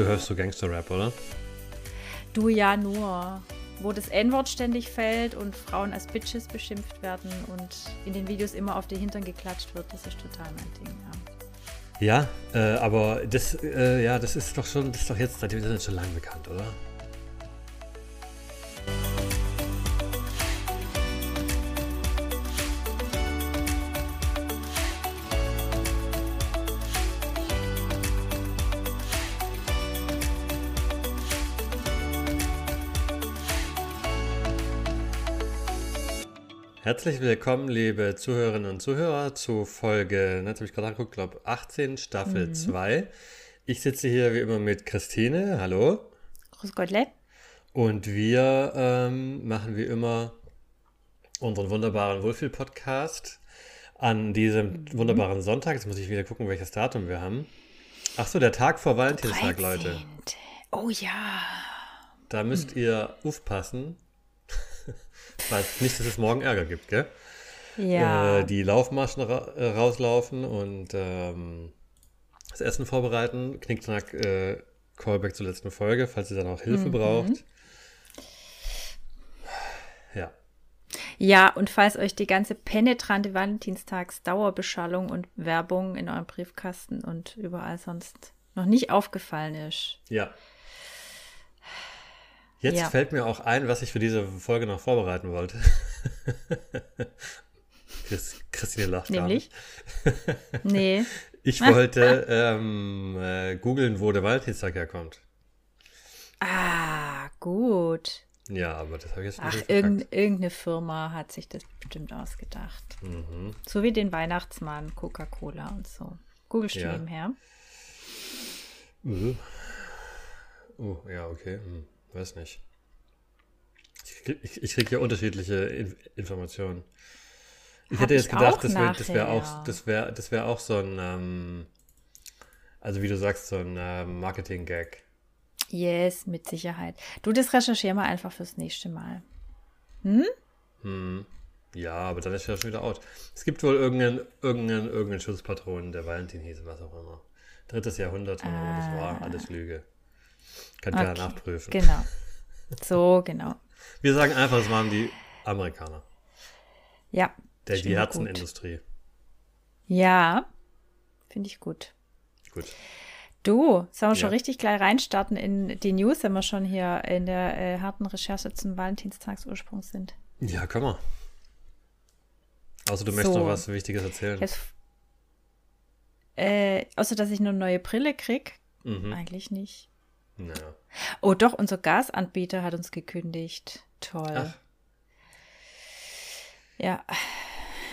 Du hörst so Gangster-Rap, oder? Du ja nur. Wo das N-Wort ständig fällt und Frauen als Bitches beschimpft werden und in den Videos immer auf die Hintern geklatscht wird, das ist total mein Ding, ja. Ja, äh, aber das, äh, ja, das ist doch schon, das ist doch jetzt seit dem Internet schon lange bekannt, oder? Herzlich willkommen, liebe Zuhörerinnen und Zuhörer, zu Folge, jetzt habe ich gerade angeguckt, glaube 18, Staffel mhm. 2. Ich sitze hier wie immer mit Christine. Hallo. Grüß Gottle. Und wir ähm, machen wie immer unseren wunderbaren Wohlfühl-Podcast an diesem mhm. wunderbaren Sonntag. Jetzt muss ich wieder gucken, welches Datum wir haben. Ach so, der Tag vor Valentinstag, 13. Leute. Oh ja. Da müsst ihr aufpassen, weil nicht, dass es morgen Ärger gibt, gell? Ja. Äh, die Laufmaschen ra äh, rauslaufen und ähm, das Essen vorbereiten. Knickknack, äh, Callback zur letzten Folge, falls ihr dann auch Hilfe mhm. braucht. Ja. Ja, und falls euch die ganze penetrante Valentinstags-Dauerbeschallung und Werbung in eurem Briefkasten und überall sonst noch nicht aufgefallen ist. Ja. Jetzt ja. fällt mir auch ein, was ich für diese Folge noch vorbereiten wollte. Christine lacht Nämlich? nee. Ich wollte ähm, äh, googeln, wo der Valentinstag herkommt. Ah, gut. Ja, aber das habe ich jetzt nicht Ach, irgend, irgendeine Firma hat sich das bestimmt ausgedacht. Mhm. So wie den Weihnachtsmann, Coca-Cola und so. Googlest ja. du nebenher? Uh. Uh, ja, okay. Hm. Weiß nicht. Ich, ich, ich kriege hier unterschiedliche In Informationen. Ich Hab hätte jetzt gedacht, das wäre wär auch, das wär, das wär auch so ein, ähm, also wie du sagst, so ein äh, Marketing-Gag. Yes, mit Sicherheit. Du, das recherchier mal einfach fürs nächste Mal. Hm? Hm. Ja, aber dann ist ja schon wieder out. Es gibt wohl irgendeinen, irgendeinen, irgendeinen Schutzpatron, der Valentin hieß, was auch immer. Drittes Jahrhundert, ah. das war alles Lüge. Kann okay. keiner nachprüfen. Genau. So, genau. Wir sagen einfach, es waren die Amerikaner. Ja. Der, die Herzenindustrie. Ja, finde ich gut. Gut. Du, sollen wir ja. schon richtig gleich reinstarten in die News, wenn wir schon hier in der äh, harten Recherche zum Valentinstagsursprung sind? Ja, können wir. Außer du so. möchtest noch was Wichtiges erzählen. Jetzt, äh, außer, dass ich eine neue Brille krieg. Mhm. Eigentlich nicht. Naja. Oh, doch, unser Gasanbieter hat uns gekündigt. Toll. Ach. Ja.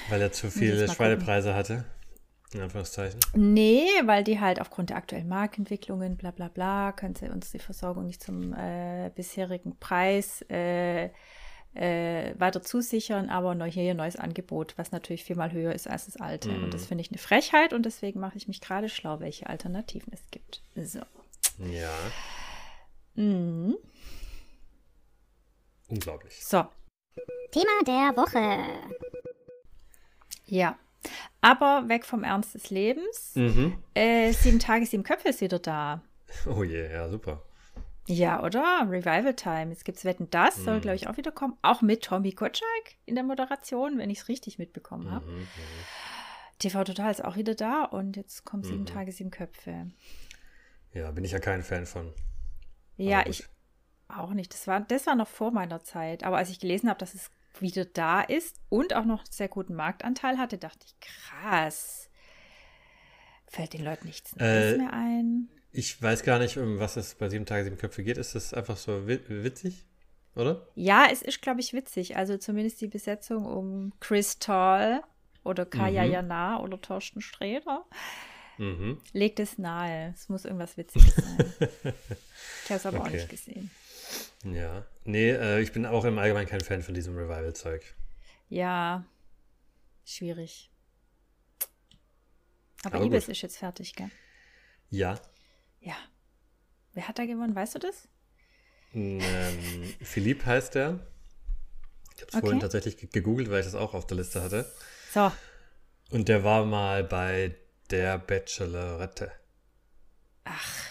Weil er zu viele Schweinepreise hatte? In Anführungszeichen. Nee, weil die halt aufgrund der aktuellen Marktentwicklungen, bla bla bla, könnte uns die Versorgung nicht zum äh, bisherigen Preis äh, äh, weiter zusichern, aber neu, hier ein neues Angebot, was natürlich viermal höher ist als das alte. Mm. Und das finde ich eine Frechheit und deswegen mache ich mich gerade schlau, welche Alternativen es gibt. So. Ja. Mhm. Unglaublich. So. Thema der Woche. Ja. Aber weg vom Ernst des Lebens. Mhm. Äh, sieben Tage, sieben Köpfe ist wieder da. Oh je, yeah, ja, super. Ja, oder? Revival Time. Jetzt gibt es Wetten, das soll, mhm. glaube ich, auch wieder kommen. Auch mit Tommy Kotschak in der Moderation, wenn ich es richtig mitbekommen habe. Mhm, mhm, TV Total ist auch wieder da und jetzt kommen sieben mhm. Tage, sieben Köpfe. Ja, bin ich ja kein Fan von. Ja, ich auch nicht. Das war, das war noch vor meiner Zeit. Aber als ich gelesen habe, dass es wieder da ist und auch noch einen sehr guten Marktanteil hatte, dachte ich, krass. Fällt den Leuten nichts Neues äh, mehr ein? Ich weiß gar nicht, um was es bei sieben Tage, sieben Köpfe geht. Ist das einfach so witzig? Oder? Ja, es ist, glaube ich, witzig. Also zumindest die Besetzung um Chris Tall oder Kaya mhm. Jana oder Thorsten Sträder mhm. legt es nahe. Es muss irgendwas Witziges sein. ich habe es aber okay. auch nicht gesehen. Ja, nee, äh, ich bin auch im Allgemeinen kein Fan von diesem Revival-Zeug. Ja, schwierig. Aber, aber Ibis ist jetzt fertig, gell? Ja. Ja. Wer hat da gewonnen? Weißt du das? Ähm, Philipp heißt der. Ich habe es okay. vorhin tatsächlich gegoogelt, weil ich das auch auf der Liste hatte. So. Und der war mal bei der Bachelorette. Ach.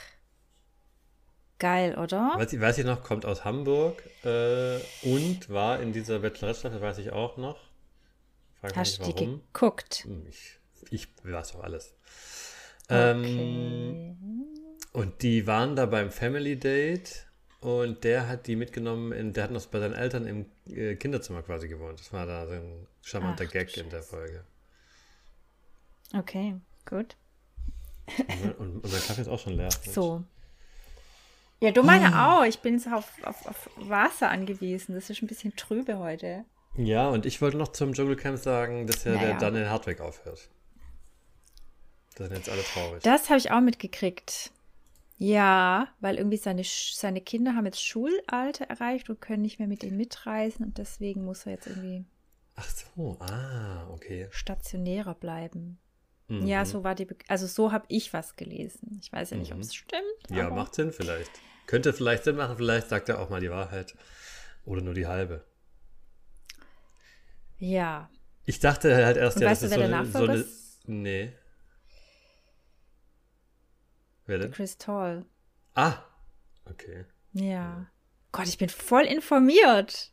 Geil, oder? Weiß ich, weiß ich noch, kommt aus Hamburg äh, und war in dieser Bachelorette-Staffel, weiß ich auch noch. Frag Hast du die geguckt? Hm, Ich, ich weiß auch alles. Okay. Ähm, und die waren da beim Family Date und der hat die mitgenommen, in, der hat noch bei seinen Eltern im äh, Kinderzimmer quasi gewohnt. Das war da so ein charmanter Ach, Gag in der Folge. Okay, gut. Und, und unser Kaffee ist auch schon leer. So. Ja, du meine auch. Ich bin jetzt auf, auf, auf Wasser angewiesen. Das ist ein bisschen trübe heute. Ja, und ich wollte noch zum Dschungelcamp sagen, dass ja der Naja. Daniel Hartwig aufhört. Da sind jetzt alle traurig. Das habe ich auch mitgekriegt. Ja, weil irgendwie seine, seine Kinder haben jetzt Schulalter erreicht und können nicht mehr mit ihm mitreisen und deswegen muss er jetzt irgendwie Ach so, ah, okay. stationärer bleiben. Mhm. Ja, so war die, Be also so habe ich was gelesen. Ich weiß ja nicht, ob Mhm. es stimmt. Ja, macht Sinn vielleicht. Könnte vielleicht Sinn machen, vielleicht sagt er auch mal die Wahrheit. Oder nur die halbe. Ja, Ich dachte halt erst, Und ja, weißt das du, ist wer so der eine, so eine. Nee. Wer denn? Chris Tall. Ah! Okay. Ja. Gott, ich bin voll informiert.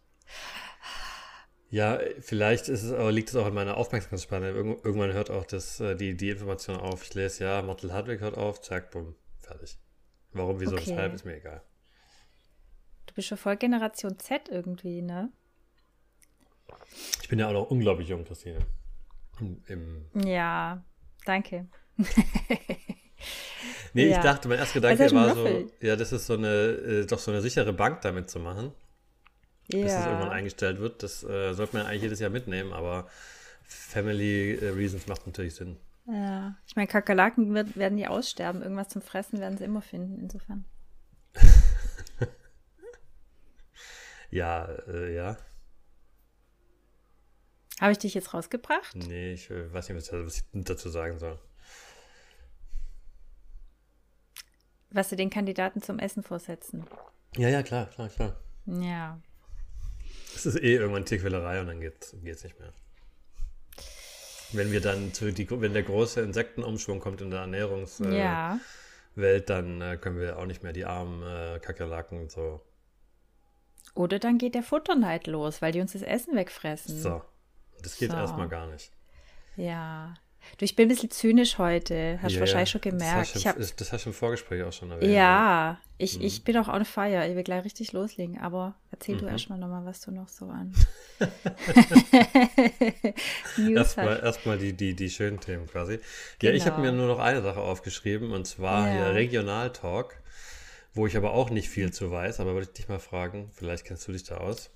Ja, vielleicht ist es, aber liegt es auch in meiner Aufmerksamkeitsspanne. Irgend- Irgendwann hört auch das, äh, die, die Information auf. Ich lese, ja, Mortal Hardwick hört auf, zack, bumm, fertig. Warum, wieso, Okay. weshalb, ist mir egal. Du bist schon voll Generation Z irgendwie, ne? Ich bin ja auch noch unglaublich jung, Christine. Im, Ja, danke. Nee, Ja. ich dachte, mein erster Gedanke war so, ja, das ist so eine, äh, doch so eine sichere Bank damit zu machen, bis es irgendwann Ja. eingestellt wird. Das äh, sollte man eigentlich jedes Jahr mitnehmen, aber Family äh, Reasons macht natürlich Sinn. ja. Ich meine, Kakerlaken wird, werden die aussterben. Irgendwas zum Fressen werden sie immer finden, insofern. Ja, äh, ja. Habe ich dich jetzt rausgebracht? Nee, ich äh, weiß nicht, was ich, was ich dazu sagen soll. Was sie den Kandidaten zum Essen vorsetzen. Ja, ja, klar, klar, klar. Ja. Es ist eh irgendwann Tierquälerei und dann geht's, geht's nicht mehr. Wenn wir dann zu die, wenn der große Insektenumschwung kommt in der Ernährungswelt, äh, ja. Dann äh, können wir auch nicht mehr die armen äh, Kakerlaken und so. Oder dann geht der Futterneid los, weil die uns das Essen wegfressen. So. Das geht So. erstmal gar nicht. Ja. Du, ich bin ein bisschen zynisch heute. Hast du Ja, wahrscheinlich schon Das gemerkt. hast, Ich du, hab, das, das hast du im Vorgespräch auch schon erwähnt. ja, ich, Mhm. ich bin auch on fire. Ich will gleich richtig loslegen. Aber erzähl du Mhm. erstmal nochmal, was du noch so an Erstmal hast. erstmal die, die, die schönen Themen quasi. Ja, ich habe Genau. mir nur noch eine Sache aufgeschrieben und zwar Ja. hier Regionaltalk, wo ich aber auch nicht viel zu weiß, aber wollte ich dich mal fragen, vielleicht kennst du dich da aus.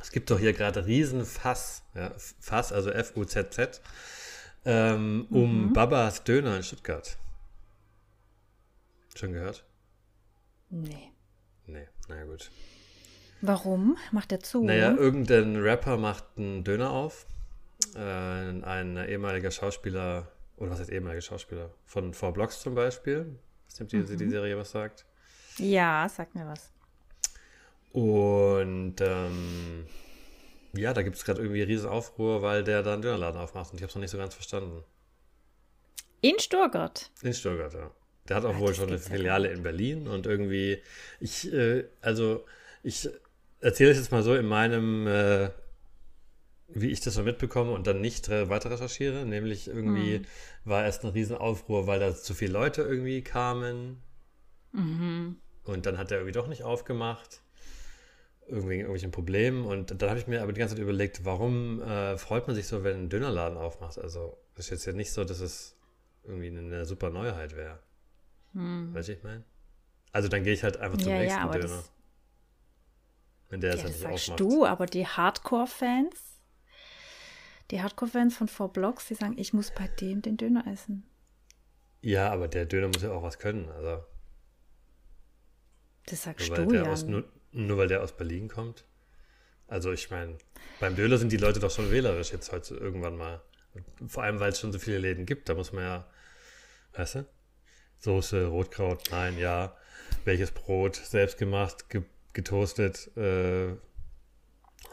Es gibt doch hier gerade Riesenfass, ja, Fass, also F-U-Z-Z, ähm, Mhm. um Babas Döner in Stuttgart. Schon gehört? Nee. Nee, na gut. Warum? Macht er zu? Naja, irgendein Rapper macht einen Döner auf. Äh, ein ehemaliger Schauspieler, oder was heißt ehemaliger Schauspieler? Von Four Blocks zum Beispiel. Weiß nicht, ob die, die Serie was sagt. ja, sag mir was. Und ähm, ja, da gibt es gerade irgendwie riesen Aufruhr, weil der da einen Dönerladen aufmacht. Und ich habe es noch nicht so ganz verstanden. In Stuttgart. In Stuttgart, ja. Der hat auch Ah, wohl schon eine Filiale in Berlin und irgendwie, ich, äh, also, ich erzähle es jetzt mal so in meinem, äh, wie ich das so mitbekomme und dann nicht re weiter recherchiere. Nämlich irgendwie Hm. war erst ein Riesenaufruhr, weil da zu viele Leute irgendwie kamen Mhm. und dann hat er irgendwie doch nicht aufgemacht. Irgendwie irgendwelchen Problemen. Und dann habe ich mir aber die ganze Zeit überlegt, warum äh, freut man sich so, wenn ein Dönerladen aufmacht? Also, es ist jetzt ja nicht so, dass es irgendwie eine super Neuheit wäre. Hm. Weißt du, ich meine? Also dann gehe ich halt einfach zum Ja, ja, nächsten aber Döner. das- wenn der es Ja, halt das nicht sagst aufmacht. du, aber die Hardcore-Fans, die Hardcore-Fans von Four Blocks, die sagen, ich muss bei dem den Döner essen. Ja, aber der Döner muss ja auch was können. Also Das sagst nur du, Jan. aus, nur, weil der aus Berlin kommt. Also ich meine, beim Döner sind die Leute doch schon wählerisch jetzt heute irgendwann mal. Vor allem, weil es schon so viele Läden gibt. Da muss man ja, weißt du? Soße, Rotkraut, nein, ja. Welches Brot, selbst gemacht, ge getoastet. Äh,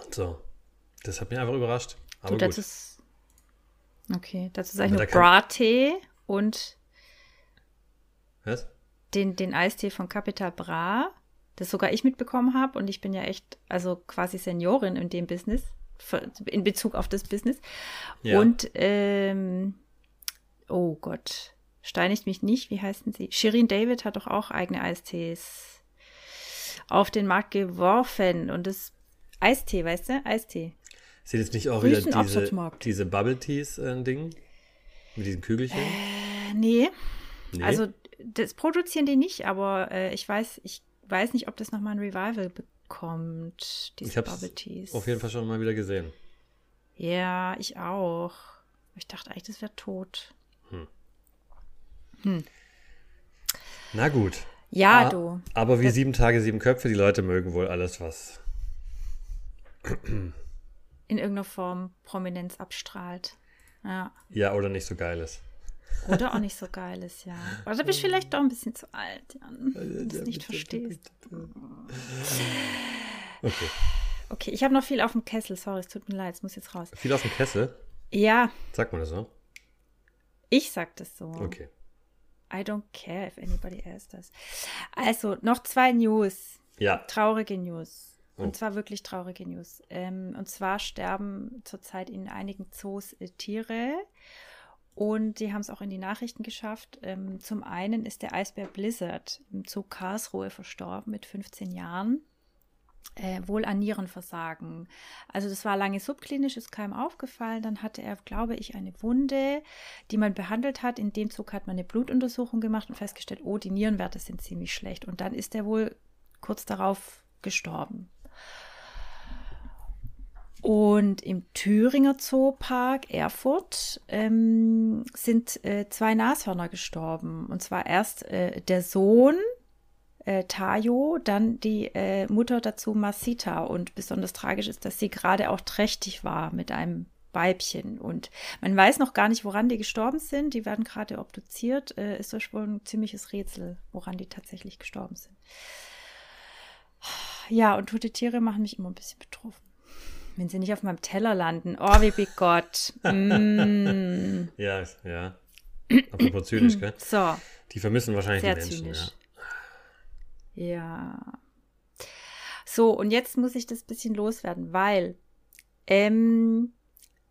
und so. Das hat mich einfach überrascht. Aber du, gut. ist, okay, dazu sage ich nur Brattee und Was? den, den Eistee von Capital Bra, das sogar ich mitbekommen habe. Und ich bin ja echt, also quasi Seniorin in dem Business, in Bezug auf das Business. Ja. Und, ähm, oh Gott, steinigt mich nicht, wie heißen sie? Shirin David hat doch auch eigene Eistees auf den Markt geworfen. Und das Eistee, weißt du? Eistee. Sind jetzt nicht auch wieder diese, diese Bubble Teas äh, Ding? Mit diesen Kügelchen? Äh, nee, nee. Also das produzieren die nicht, aber äh, ich weiß, ich weiß nicht, ob das nochmal ein Revival bekommt, diese ich Bubble Teas. auf jeden Fall schon mal wieder gesehen. Ja, ich auch. Ich dachte eigentlich, das wäre tot. Na gut. Ja, Ah, du. Aber wie sieben Tage, sieben Köpfe, die Leute mögen wohl alles, was. In irgendeiner Form Prominenz abstrahlt. Ja. Ja, oder nicht so geil ist. Oder auch nicht so geil ist, ja. Oder du bist vielleicht doch ein bisschen zu alt, Jan. Wenn du es nicht verstehst. Okay. Okay, ich habe noch viel auf dem Kessel. Sorry, es tut mir leid, es muss jetzt raus. Viel auf dem Kessel? Ja, Sagt man das so? ich sag das so. Okay. I don't care if anybody else does. Also, noch zwei News. Ja. Traurige News. Oh. Und zwar wirklich traurige News. Ähm, und zwar sterben zurzeit in einigen Zoos äh, Tiere. Und die haben es auch in die Nachrichten geschafft. Ähm, zum einen ist der Eisbär Blizzard im Zoo Karlsruhe verstorben mit 15 Jahren. Äh, wohl an Nierenversagen. Also das war lange subklinisch, ist keinem aufgefallen. Dann hatte er, glaube ich, eine Wunde, die man behandelt hat. In dem Zug hat man eine Blutuntersuchung gemacht und festgestellt, oh, die Nierenwerte sind ziemlich schlecht. Und dann ist er wohl kurz darauf gestorben. Und im Thüringer Zoopark Erfurt ähm, sind äh, zwei Nashörner gestorben. Und zwar erst äh, der Sohn äh, Tayo, dann die äh, Mutter dazu Masita. Und besonders tragisch ist, dass sie gerade auch trächtig war mit einem Weibchen. Und man weiß noch gar nicht, woran die gestorben sind. Die werden gerade obduziert. Äh, ist das wohl ein ziemliches Rätsel, woran die tatsächlich gestorben sind. Ja, und tote Tiere machen mich immer ein bisschen betroffen. Wenn sie nicht auf meinem Teller landen. Oh, wie bigott. Mm. Ja, ja. Apropos zynisch, gell? So, Die vermissen wahrscheinlich sehr die Menschen. zynisch. Ja. So, und jetzt muss ich das bisschen loswerden, weil ähm,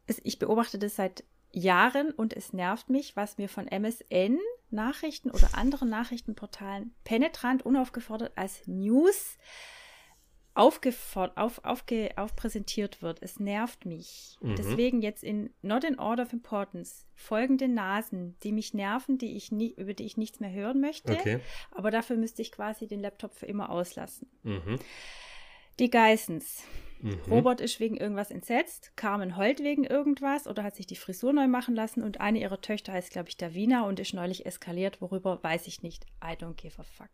es, ich beobachte das seit Jahren und es nervt mich, was mir von MSN Nachrichten oder anderen Nachrichtenportalen penetrant, unaufgefordert als News aufgefordert, auf, aufge, aufpräsentiert wird. Es nervt mich. Mhm. Deswegen jetzt in Not in Order of Importance folgende Nasen, die mich nerven, die ich nie, über die ich nichts mehr hören möchte. Okay. Aber dafür müsste ich quasi den Laptop für immer auslassen. Mhm. Die Geissens. Mhm. Robert ist wegen irgendwas entsetzt, Carmen heult wegen irgendwas oder hat sich die Frisur neu machen lassen und eine ihrer Töchter heißt, glaube ich, Davina und ist neulich eskaliert, worüber weiß ich nicht. I don't give a fuck.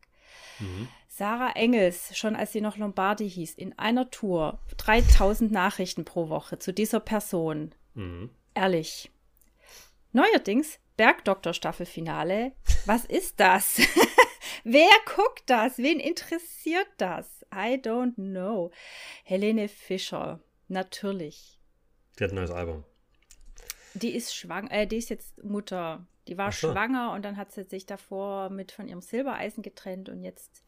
Mhm. Sarah Engels, schon als sie noch Lombardi hieß, in einer Tour 3000 Nachrichten pro Woche zu dieser Person. Mhm. Ehrlich. Neuerdings Bergdoktor Staffelfinale. Was ist das? Wer guckt das? Wen interessiert das? I don't know. Helene Fischer. Natürlich. Die hat ein neues Album. Die ist schwanger, äh, die ist jetzt Mutter. Die war so. schwanger und dann hat sie sich davor mit von ihrem Silbereisen getrennt und jetzt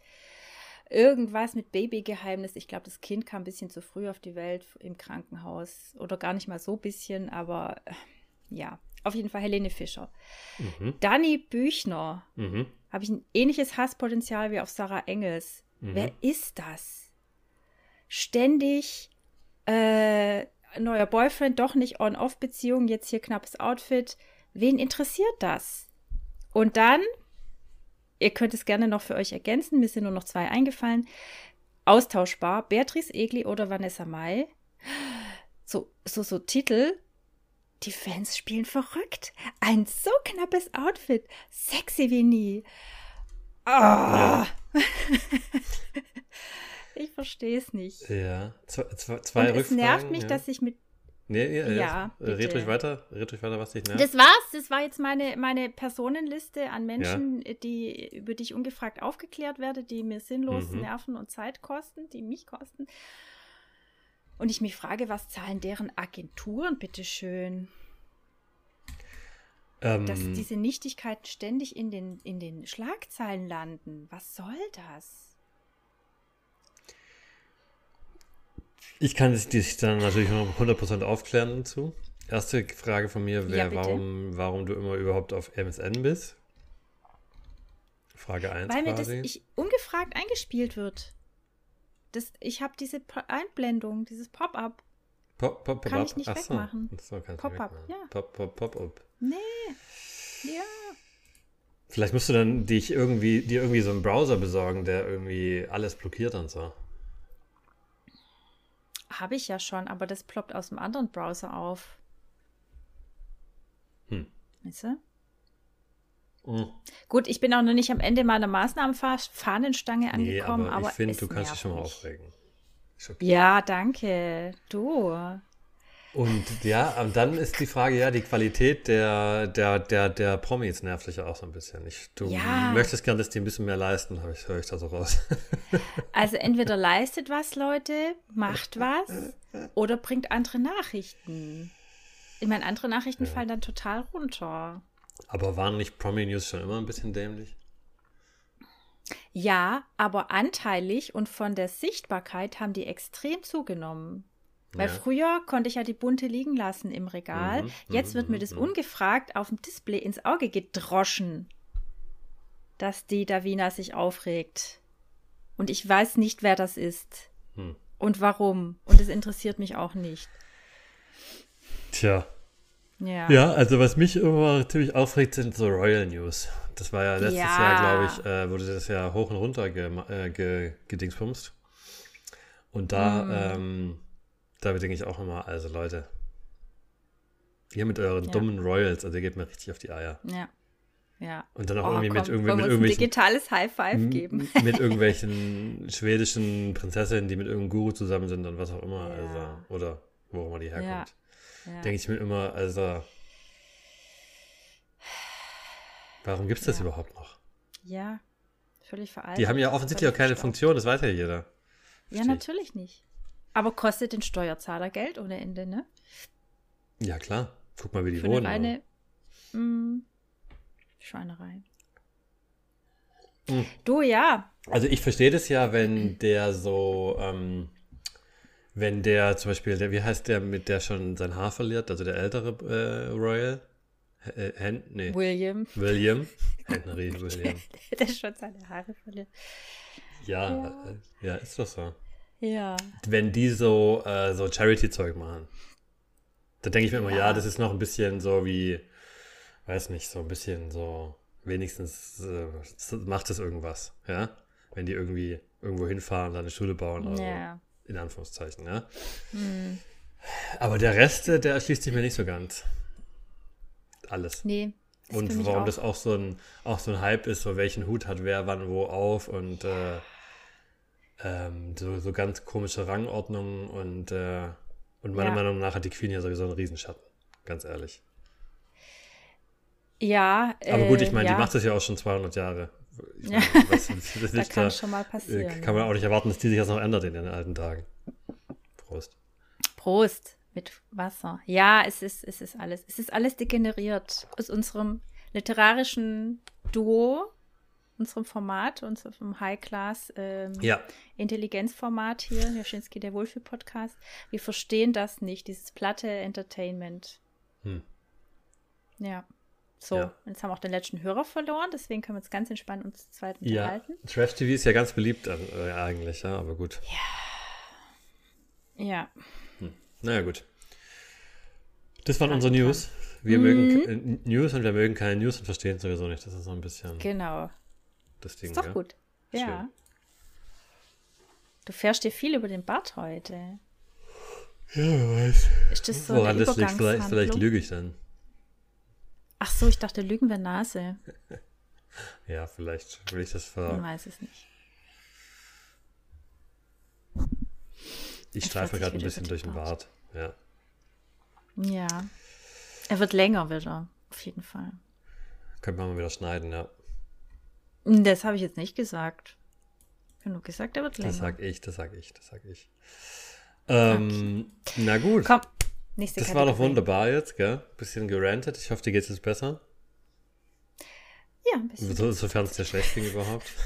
irgendwas mit Babygeheimnis. Ich glaube, das Kind kam ein bisschen zu früh auf die Welt im Krankenhaus oder gar nicht mal so bisschen, aber äh, ja, auf jeden Fall Helene Fischer. Mhm. Dani Büchner Mhm. habe ich ein ähnliches Hasspotenzial wie auf Sarah Engels. Mhm. Wer ist das? Ständig äh, neuer Boyfriend, doch nicht On-Off-Beziehung, jetzt hier knappes Outfit. Wen interessiert das? Und dann, ihr könnt es gerne noch für euch ergänzen, mir sind nur noch zwei eingefallen. Austauschbar, Beatrice Egli oder Vanessa Mai. So, so, so Titel. Die Fans spielen verrückt. Ein so knappes Outfit. Sexy wie nie. Ah. ich verstehe es nicht. Ja. Zwei, zwei, zwei Und es nervt Rückfragen, mich, ja. dass ich mit. Nee, ja, Ja, ja. Red ruhig weiter. Red ruhig weiter, was dich nervt. Das war's. Das war jetzt meine, meine Personenliste an Menschen, die, über die ich ungefragt aufgeklärt werde, die mir sinnlos Mhm. Nerven und Zeit kosten, die mich kosten. Und ich mich frage, was zahlen deren Agenturen, bitteschön? Ähm, dass diese Nichtigkeiten ständig in den, in den Schlagzeilen landen. Was soll das? Ich kann dich dann natürlich noch 100% aufklären dazu. Erste Frage von mir Ja, wäre, bitte. warum, warum du immer überhaupt auf MSN bist. Frage 1 Weil mir das quasi. ich, ungefragt eingespielt wird. Das, ich habe diese Einblendung, dieses Pop-up. Pop, pop, pop, kann ich nicht Ach wegmachen. Ach so, Pop-up, ja. Pop, pop, pop, up. Nee. Ja. Vielleicht musst du dann dich irgendwie, dir irgendwie so einen Browser besorgen, der irgendwie alles blockiert und so. Habe ich ja schon, aber das ploppt aus dem anderen Browser auf. Hm. Weißt du? Mhm. Gut, ich bin auch noch nicht am Ende meiner Maßnahmenfahnenstange Nee, angekommen, aber, aber, ich finde, du kannst dich schon mal aufregen. Okay. Ja, danke. Du. Und ja, und dann ist die Frage, ja, die Qualität der, der, der, der Promis nervt dich ja auch so ein bisschen. Ich, du Ja. möchtest gern, dass die ein bisschen mehr leisten, habe ich, höre ich da so raus. Also entweder leistet was, Leute, macht was oder bringt andere Nachrichten. Ich meine, andere Nachrichten fallen dann total runter. Aber waren nicht Promi-News schon immer ein bisschen dämlich? Ja, aber anteilig und von der Sichtbarkeit haben die extrem zugenommen. Weil Ja. früher konnte ich ja die bunte liegen lassen im Regal. Mhm, Jetzt mhm, wird mir mhm, das mhm. ungefragt auf dem Display ins Auge gedroschen, dass die Davina sich aufregt. Und ich weiß nicht, wer das ist Hm. und warum. Und es interessiert mich auch nicht. Tja. Ja. Ja, also was mich immer ziemlich aufregt, sind so Royal News. Das war ja letztes Ja. Jahr, glaube ich, äh, wurde das ja hoch und runter ge äh, ge gedingsbumst. Und da, Mm. ähm, da denke ich auch immer, also Leute, ihr mit euren Ja. dummen Royals, also ihr geht mir richtig auf die Eier. Ja. Ja. Und dann auch Oh, irgendwie komm, mit, irgendwie, mit irgendwelchen digitales High Five geben. M- mit irgendwelchen schwedischen Prinzessinnen, die mit irgendeinem Guru zusammen sind und was auch immer. Ja. Also, oder wo auch immer die herkommt. Ja. Denke ich mir immer, also. Warum gibt es das Ja. überhaupt noch? ja. Völlig veraltet. Die haben ja offensichtlich auch keine verstaubt. Funktion, das weiß ja jeder. Ja, Versteh ich. natürlich nicht. Aber kostet den Steuerzahler Geld ohne Ende, ne? Ja, klar. Guck mal, wie die Für wohnen. eine reine mm, Schweinerei. Mm. Du, ja. Also ich verstehe das ja, wenn der so, ähm, wenn der zum Beispiel, der, wie heißt der, mit der schon sein Haar verliert, also der ältere äh, Royal? H Hen nee, William, William. Henry William. der schon seine Haare verliert. Ja, Ja. äh, ja, ist doch so. Ja. Wenn die so, äh, so Charity-Zeug machen, da denke ich mir immer, ja. Ja. das ist noch ein bisschen so wie, weiß nicht, so ein bisschen so, wenigstens äh, macht es irgendwas, ja? Wenn die irgendwie irgendwo hinfahren, dann eine Schule bauen oder so. Ja. In Anführungszeichen, ja. Hm. Aber der Rest, äh, der erschließt sich mir nicht so ganz. Alles. Nee. und warum auch. das auch so ein, auch so ein Hype ist, so welchen Hut hat wer wann wo auf und äh, ähm, so, so ganz komische Rangordnungen und, äh, und meiner Ja. Meinung nach hat die Queen ja sowieso einen Riesenschatten. Ganz ehrlich. Ja. Aber gut, äh, ich meine, ja. die macht das ja auch schon 200 Jahre. Ich Ja. meine, was, das Da nicht kann da, schon mal äh, passieren. kann man auch nicht erwarten, dass die sich jetzt noch ändert in den alten Tagen. Prost. Prost mit Wasser. Ja, es ist, es ist alles. Es ist alles degeneriert aus unserem literarischen Duo, unserem Format, unserem High-Class ähm, Ja, Intelligenzformat hier, Jaschinski, der Wohlfühl-Podcast. Wir verstehen das nicht, dieses platte Entertainment. Hm. Ja. So, Ja. jetzt haben wir auch den letzten Hörer verloren, deswegen können wir uns ganz entspannt uns zu zweit ja. unterhalten. Trash-TV ist ja ganz beliebt äh, eigentlich, ja, aber gut. Ja. Naja, gut. Das waren unsere. News. Wir Mhm. mögen äh, News und wir mögen keine News und verstehen es sowieso nicht. Das ist so ein bisschen Genau. Das Ding. Ist doch gell? gut. Ja. Schön. Du fährst dir viel über den Bart heute. Ja, wer weiß. Ist das so Woran das liegt, vielleicht, lüge ich dann. Ach so, ich dachte, Lügen wäre Nase. Ja, vielleicht will ich das Ich ver. weiß es nicht. Ich streife gerade ein bisschen durch den den Bart. Ja. Ja. Er wird länger wieder, auf jeden Fall. Könnte man mal wieder schneiden, ja. Das habe ich jetzt nicht gesagt. Nur gesagt, er wird länger. Das sag ich, das sag ich, das sag ich. Ähm, Na gut. Komm, nächste Das war doch Kategorie. wunderbar jetzt, gell? Bisschen gerantet. Ich hoffe, dir geht es jetzt besser. Ja, ein bisschen. So, sofern es dir schlecht ging überhaupt.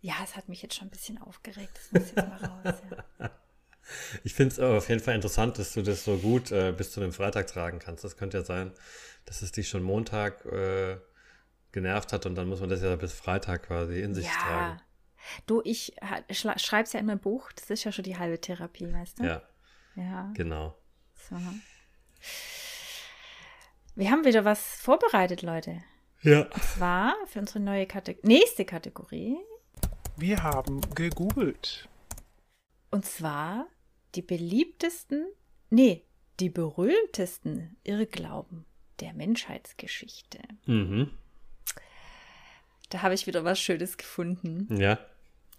Ja, es hat mich jetzt schon ein bisschen aufgeregt. Das muss jetzt mal raus. Ja. Ich finde es auf jeden Fall interessant, dass du das so gut äh, bis zu dem Freitag tragen kannst. Das könnte ja sein, dass es dich schon Montag äh, genervt hat und dann muss man das ja bis Freitag quasi in sich ja. tragen. Du, ich schreibe es ja in meinem Buch. Das ist ja schon die halbe Therapie, weißt du? Ja, Ja. genau. So. Wir haben wieder was vorbereitet, Leute. Ja. Und zwar für unsere neue Kate nächste Kategorie. Wir haben gegoogelt. Und zwar die beliebtesten, nee, die berühmtesten Irrglauben der Menschheitsgeschichte. Mhm. Da habe ich wieder was Schönes gefunden. Ja.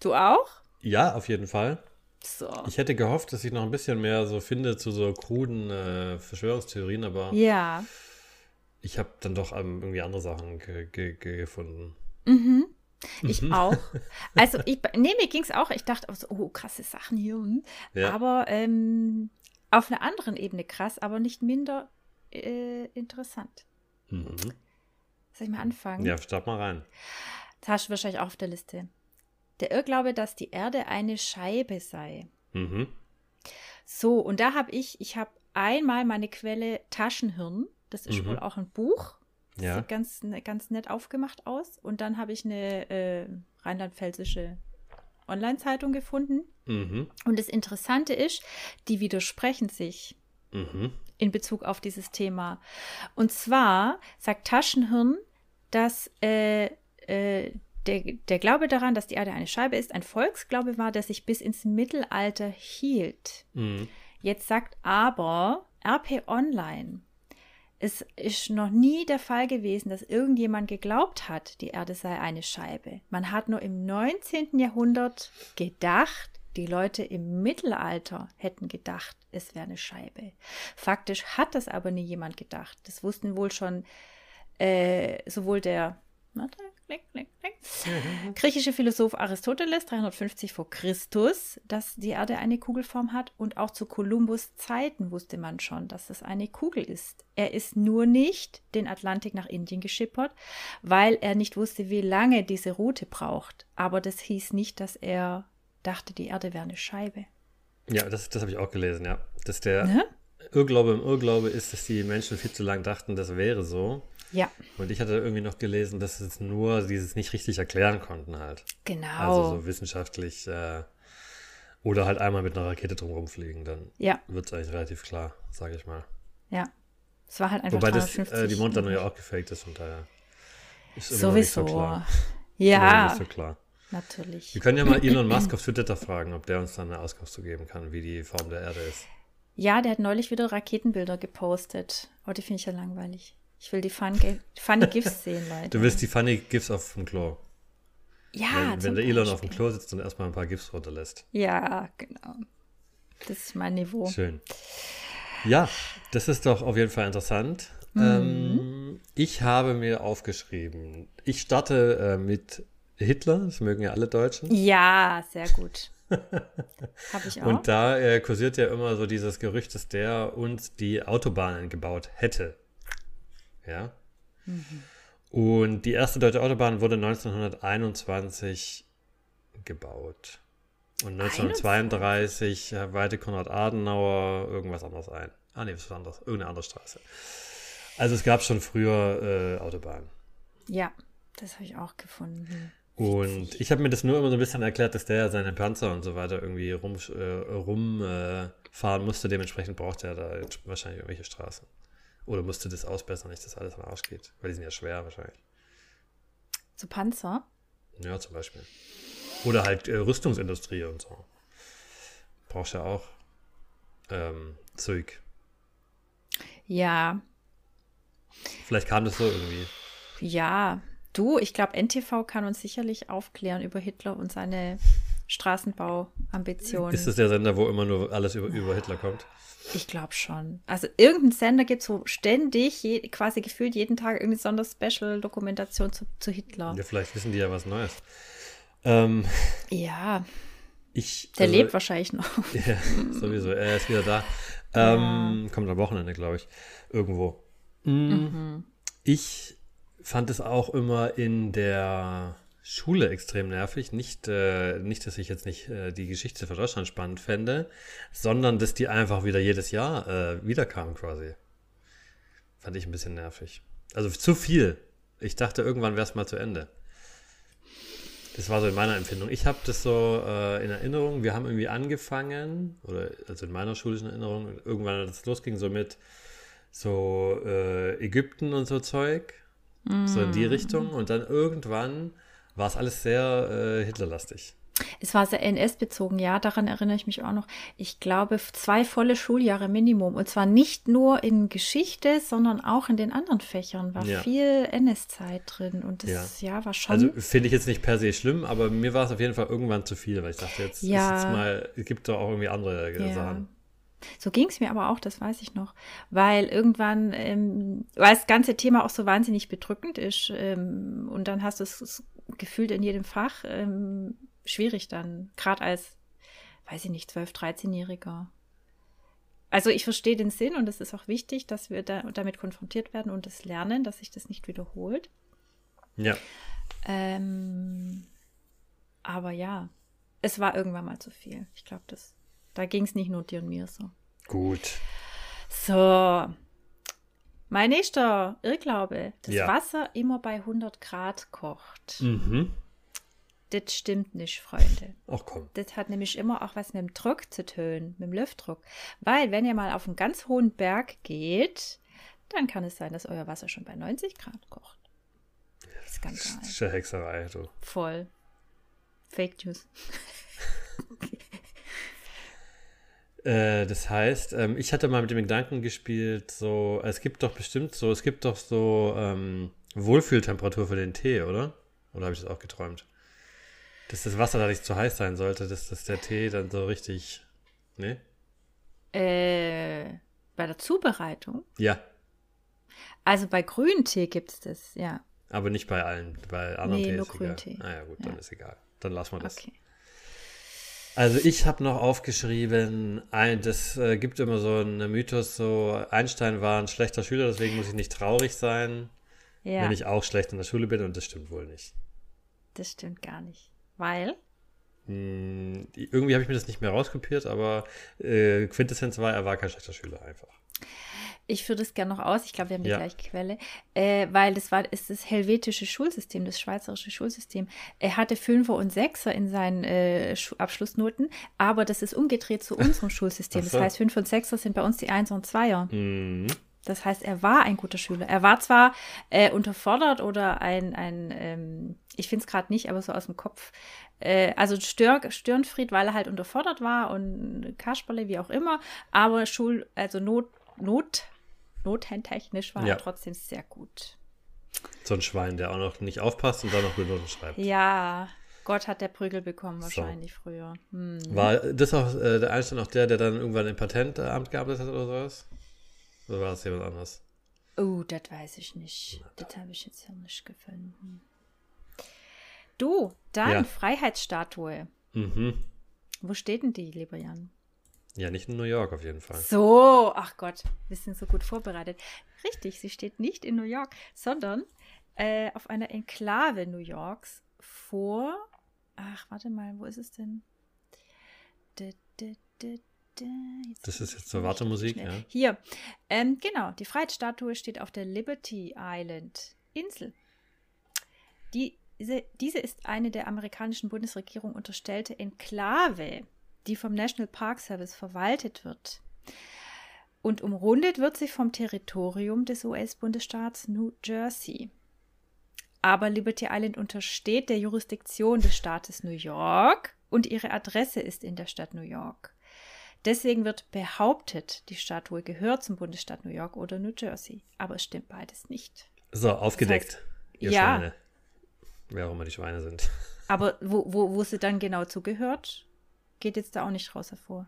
Du auch? Ja, auf jeden Fall. So. Ich hätte gehofft, dass ich noch ein bisschen mehr so finde zu so kruden äh, Verschwörungstheorien, aber Ja. ich habe dann doch ähm, irgendwie andere Sachen ge ge ge gefunden. Mhm. Ich auch. Also, ich, nee, mir ging es auch. Ich dachte, auch so, oh, krasse Sachen hier. hm. Ja. Aber ähm, auf einer anderen Ebene krass, aber nicht minder äh, interessant. Mhm. Soll ich mal anfangen? Ja, start mal rein. Das hast du wahrscheinlich auch auf der Liste. Der Irrglaube, dass die Erde eine Scheibe sei. Mhm. So, und da habe ich, ich habe einmal meine Quelle Taschenhirn. Das ist Mhm. wohl auch ein Buch. Das Ja. sieht ganz, ne- ganz nett aufgemacht aus. Und dann habe ich eine äh, rheinland-pfälzische Online-Zeitung gefunden. Mhm. Und das Interessante ist, die widersprechen sich Mhm. in Bezug auf dieses Thema. Und zwar sagt Taschenhirn, dass äh, äh, der, der Glaube daran, dass die Erde eine Scheibe ist, ein Volksglaube war, der sich bis ins Mittelalter hielt. Mhm. Jetzt sagt aber RP Online, es ist noch nie der Fall gewesen, dass irgendjemand geglaubt hat, die Erde sei eine Scheibe. Man hat nur im 19. Jahrhundert gedacht, die Leute im Mittelalter hätten gedacht, es wäre eine Scheibe. Faktisch hat das aber nie jemand gedacht. Das wussten wohl schon äh, sowohl der warte, klick, klick, klick, griechische Philosoph Aristoteles 350 vor Christus, dass die Erde eine Kugelform hat und auch zu Kolumbus Zeiten wusste man schon, dass es eine Kugel ist. Er ist nur nicht den Atlantik nach Indien geschippert, weil er nicht wusste, wie lange diese Route braucht. Aber das hieß nicht, dass er dachte, die Erde wäre eine Scheibe. Ja, das, das habe ich auch gelesen, ja. Dass der Ne? Irrglaube im Irrglaube ist, dass die Menschen viel zu lang dachten, das wäre so. Ja, Und ich hatte irgendwie noch gelesen, dass es nur dieses nicht richtig erklären konnten halt. genau. Also so wissenschaftlich äh, oder halt einmal mit einer Rakete drumherum fliegen, dann ja, wird es eigentlich relativ klar, sage ich mal. ja. Es war halt einfach Wobei das 350. äh, die Mondlandung ja auch gefaked ist, von daher ist noch nicht Sowieso. so klar. Ja, nicht so klar. natürlich. Wir können ja mal Elon Musk auf Twitter fragen, ob der uns dann eine Auskunft zu geben kann, wie die Form der Erde ist. Ja, der hat neulich wieder Raketenbilder gepostet. Oh, die finde ich ja langweilig. Ich will die Fun Funny GIFs sehen, Leute. Du willst die funny GIFs auf dem Klo. ja, wenn wenn der Elon auf dem. Klo sitzt und erstmal ein paar GIFs runterlässt. Ja, genau. Das ist mein Niveau. Schön. Ja, das ist doch auf jeden Fall interessant. Mhm. Ähm, ich habe mir aufgeschrieben, ich starte äh, mit Hitler, das mögen ja alle Deutschen. Ja, sehr gut. Habe ich auch. Und da äh, kursiert ja immer so dieses Gerücht, dass der uns die Autobahnen gebaut hätte. Ja. Und die erste deutsche Autobahn wurde 1921 gebaut. Und 1932 äh, weihte Konrad Adenauer irgendwas anderes ein. Ah, nee, was anderes. Irgendeine andere Straße. Also es gab schon früher äh, Autobahnen. ja, das habe ich auch gefunden. Und ich habe mir das nur immer so ein bisschen erklärt, dass der ja seine Panzer und so weiter irgendwie rum, äh, rumfahren äh, musste. Dementsprechend braucht er da wahrscheinlich irgendwelche Straßen. Oder musste das ausbessern, nicht, dass alles am Arsch geht. Weil die sind ja schwer wahrscheinlich. Zu Panzer? Ja, zum Beispiel. Oder halt äh, Rüstungsindustrie und so. Brauchst ja auch ähm, Zeug. Ja, Vielleicht kam das so irgendwie. ja. Du, ich glaube, NTV kann uns sicherlich aufklären über Hitler und seine Straßenbauambitionen. Ist das der Sender, wo immer nur alles über, über Hitler kommt? Ich glaube schon. Also irgendein Sender gibt es, wo ständig, je, quasi gefühlt jeden Tag irgendeine Sonder-Special-Dokumentation zu, zu Hitler. Ja, vielleicht wissen die ja was Neues. Ähm, Ja, ich, der also- lebt wahrscheinlich noch. Ja, sowieso. Er ist wieder da. Ähm, Kommt am Wochenende, glaube ich. Irgendwo. Mm, Ich fand es auch immer in der Schule extrem nervig. Nicht, äh, nicht dass ich jetzt nicht äh, die Geschichte von Deutschland spannend fände, sondern dass die einfach wieder jedes Jahr äh, wiederkamen quasi. Fand ich ein bisschen nervig. Also zu viel. Ich dachte, irgendwann wäre es mal zu Ende. Das war so in meiner Empfindung. Ich habe das so äh, in Erinnerung. Wir haben irgendwie angefangen, oder also in meiner schulischen Erinnerung, irgendwann, als es losging, so mit so äh, Ägypten und so Zeug. So in die Richtung. Und dann irgendwann war es alles sehr äh, Hitlerlastig. Es war sehr NS-bezogen, ja, daran erinnere ich mich auch noch. Ich glaube, zwei volle Schuljahre Minimum. Und zwar nicht nur in Geschichte, sondern auch in den anderen Fächern war Ja. viel NS-Zeit drin. Und das Ja. ja. war schon. Also finde ich jetzt nicht per se schlimm, aber mir war es auf jeden Fall irgendwann zu viel, weil ich dachte, jetzt Ja. ist jetzt mal, es gibt doch auch irgendwie andere äh, Ja. Sachen. So ging es mir aber auch, das weiß ich noch. Weil irgendwann, ähm, weil das ganze Thema auch so wahnsinnig bedrückend ist ähm, und dann hast du es gefühlt in jedem Fach ähm, schwierig dann, gerade als, weiß ich nicht, 12-, 13-Jähriger. Also ich verstehe den Sinn und es ist auch wichtig, dass wir da, damit konfrontiert werden und das lernen, dass sich das nicht wiederholt. Ja. Ähm, aber ja, es war irgendwann mal zu viel. Ich glaube, das, da ging es nicht nur dir und mir so. Gut. So. Mein nächster Irrglaube, dass Ja. Wasser immer bei 100 Grad kocht. Mhm. Das stimmt nicht, Freunde. Ach komm. Das hat nämlich immer auch was mit dem Druck zu tun, mit dem Luftdruck. Weil, wenn ihr mal auf einen ganz hohen Berg geht, dann kann es sein, dass euer Wasser schon bei 90 Grad kocht. Skandal. Das ist ja Hexerei, du. Voll. Fake News. Äh, das heißt, ähm, ich hatte mal mit dem Gedanken gespielt, so, es gibt doch bestimmt so, es gibt doch so ähm, Wohlfühltemperatur für den Tee, oder? Oder habe ich das auch geträumt? Dass das Wasser da nicht zu heiß sein sollte, dass, dass der Tee dann so richtig. Ne? Äh, bei der Zubereitung. Ja, Also bei Grüntee gibt es das, ja. aber nicht bei allen. Bei anderen Nee, Tees nur. Grüntee. Ah ja, gut, dann Ja. ist egal. Dann lassen wir das. Okay. Also ich habe noch aufgeschrieben, ein, das äh, gibt immer so einen Mythos, so Einstein war ein schlechter Schüler, deswegen muss ich nicht traurig sein, Ja, wenn ich auch schlecht in der Schule bin und das stimmt wohl nicht. das stimmt gar nicht. Weil? Hm, irgendwie habe ich mir das nicht mehr rauskopiert, aber äh, Quintessenz war, er war kein schlechter Schüler einfach. Ich führe das gerne noch aus. Ich glaube, wir haben die Ja. gleiche Quelle. Äh, weil das war ist das helvetische Schulsystem, das schweizerische Schulsystem. Er hatte Fünfer und Sechser in seinen äh, Abschlussnoten, aber das ist umgedreht zu unserem Schulsystem. So. Das heißt, Fünfer und Sechser sind bei uns die Einser und Zweier. Mhm. Das heißt, er war ein guter Schüler. Er war zwar äh, unterfordert oder ein, ein ähm, ich finde es gerade nicht, aber so aus dem Kopf, äh, also Stör, Störenfried, weil er halt unterfordert war und Kasperle, wie auch immer, aber Schul, also Not, Not, nothändtechnisch war Ja. er trotzdem sehr gut. So ein Schwein, der auch noch nicht aufpasst und dann noch Noten schreibt. Ja, Gott hat der Prügel bekommen So. wahrscheinlich früher. Hm. War das auch äh, der Einstein auch der, der dann irgendwann im Patentamt gearbeitet hat oder sowas? Oder war das jemand anderes? Oh, das weiß ich nicht. Das habe ich jetzt hier nicht gefunden. Du, dann Ja. Freiheitsstatue. Mhm. Wo steht denn die, lieber Jan? Ja, nicht in New York auf jeden Fall. So, ach Gott, wir sind so gut vorbereitet. Richtig, sie steht nicht in New York, sondern äh, auf einer Enklave New Yorks vor. Ach, warte mal, wo ist es denn? Da, da, da. Jetzt Das ist jetzt so Wartemusik, ja? Hier, ähm, genau, die Freiheitsstatue steht auf der Liberty Island Insel. Die, diese, diese ist eine der amerikanischen Bundesregierung unterstellte Enklave, die vom National Park Service verwaltet wird. Und umrundet wird sie vom Territorium des US-Bundesstaats New Jersey. Aber Liberty Island untersteht der Jurisdiktion des Staates New York und ihre Adresse ist in der Stadt New York. Deswegen wird behauptet, die Statue gehört zum Bundesstaat New York oder New Jersey. Aber es stimmt beides nicht. So, aufgedeckt. ihr ja. Schweine. Wer auch immer die Schweine sind. Aber wo, wo, wo sie dann genau zugehört, geht jetzt da auch nicht raus hervor.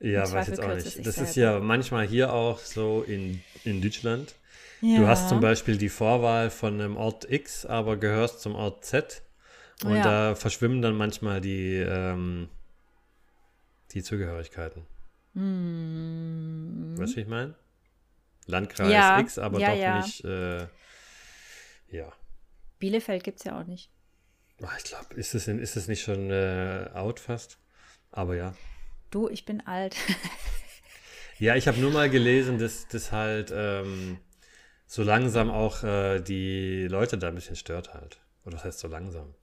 Ja, weiß Zweifel jetzt auch nicht. Das ist ja manchmal hier auch so in, in Deutschland. Ja. Du hast zum Beispiel die Vorwahl von einem Ort X, aber gehörst zum Ort Z. Und Ja. da verschwimmen dann manchmal die, ähm, die Zugehörigkeiten. Hm. Weißt du, wie ich meine? Landkreis Ja, X, aber doch nicht. Äh, Ja. Bielefeld gibt es ja auch nicht. Ach, ich glaube, ist es ist es nicht schon äh, out fast? Aber ja. Du, ich bin alt. Ja, ich habe nur mal gelesen, dass das halt ähm, so langsam auch äh, die Leute da ein bisschen stört halt. Oder was heißt so langsam?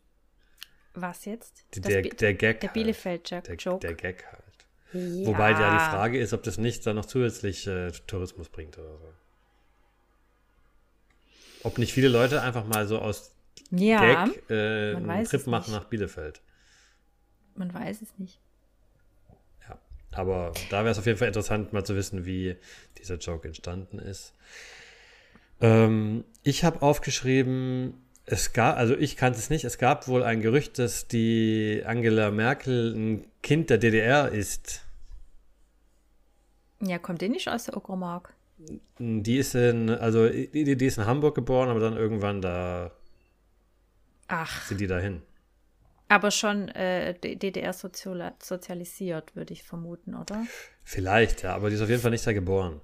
Was jetzt? Die, der, der Gag. der halt. Bielefeld-Joke. Der, Joke. der Gag halt. Ja. Wobei ja die Frage ist, ob das nicht dann noch zusätzlich äh, Tourismus bringt oder so. Ob nicht viele Leute einfach mal so aus Ja, Gag äh, man einen weiß Trip es machen nicht. nach Bielefeld. man weiß es nicht. Ja. Aber da wäre es auf jeden Fall interessant, mal zu wissen, wie dieser Joke entstanden ist. Ähm, ich habe aufgeschrieben, es gab, also ich kannte es nicht, es gab wohl ein Gerücht, dass die Angela Merkel ein Kind der DDR ist. Ja, kommt ihr nicht aus der Uckermark? Die ist in, also die, die ist in Hamburg geboren, aber dann irgendwann da Ach, sind die dahin. aber schon äh, D- DDR -soziala- sozialisiert, würde ich vermuten, oder? Vielleicht, ja, aber die ist auf jeden Fall nicht da geboren.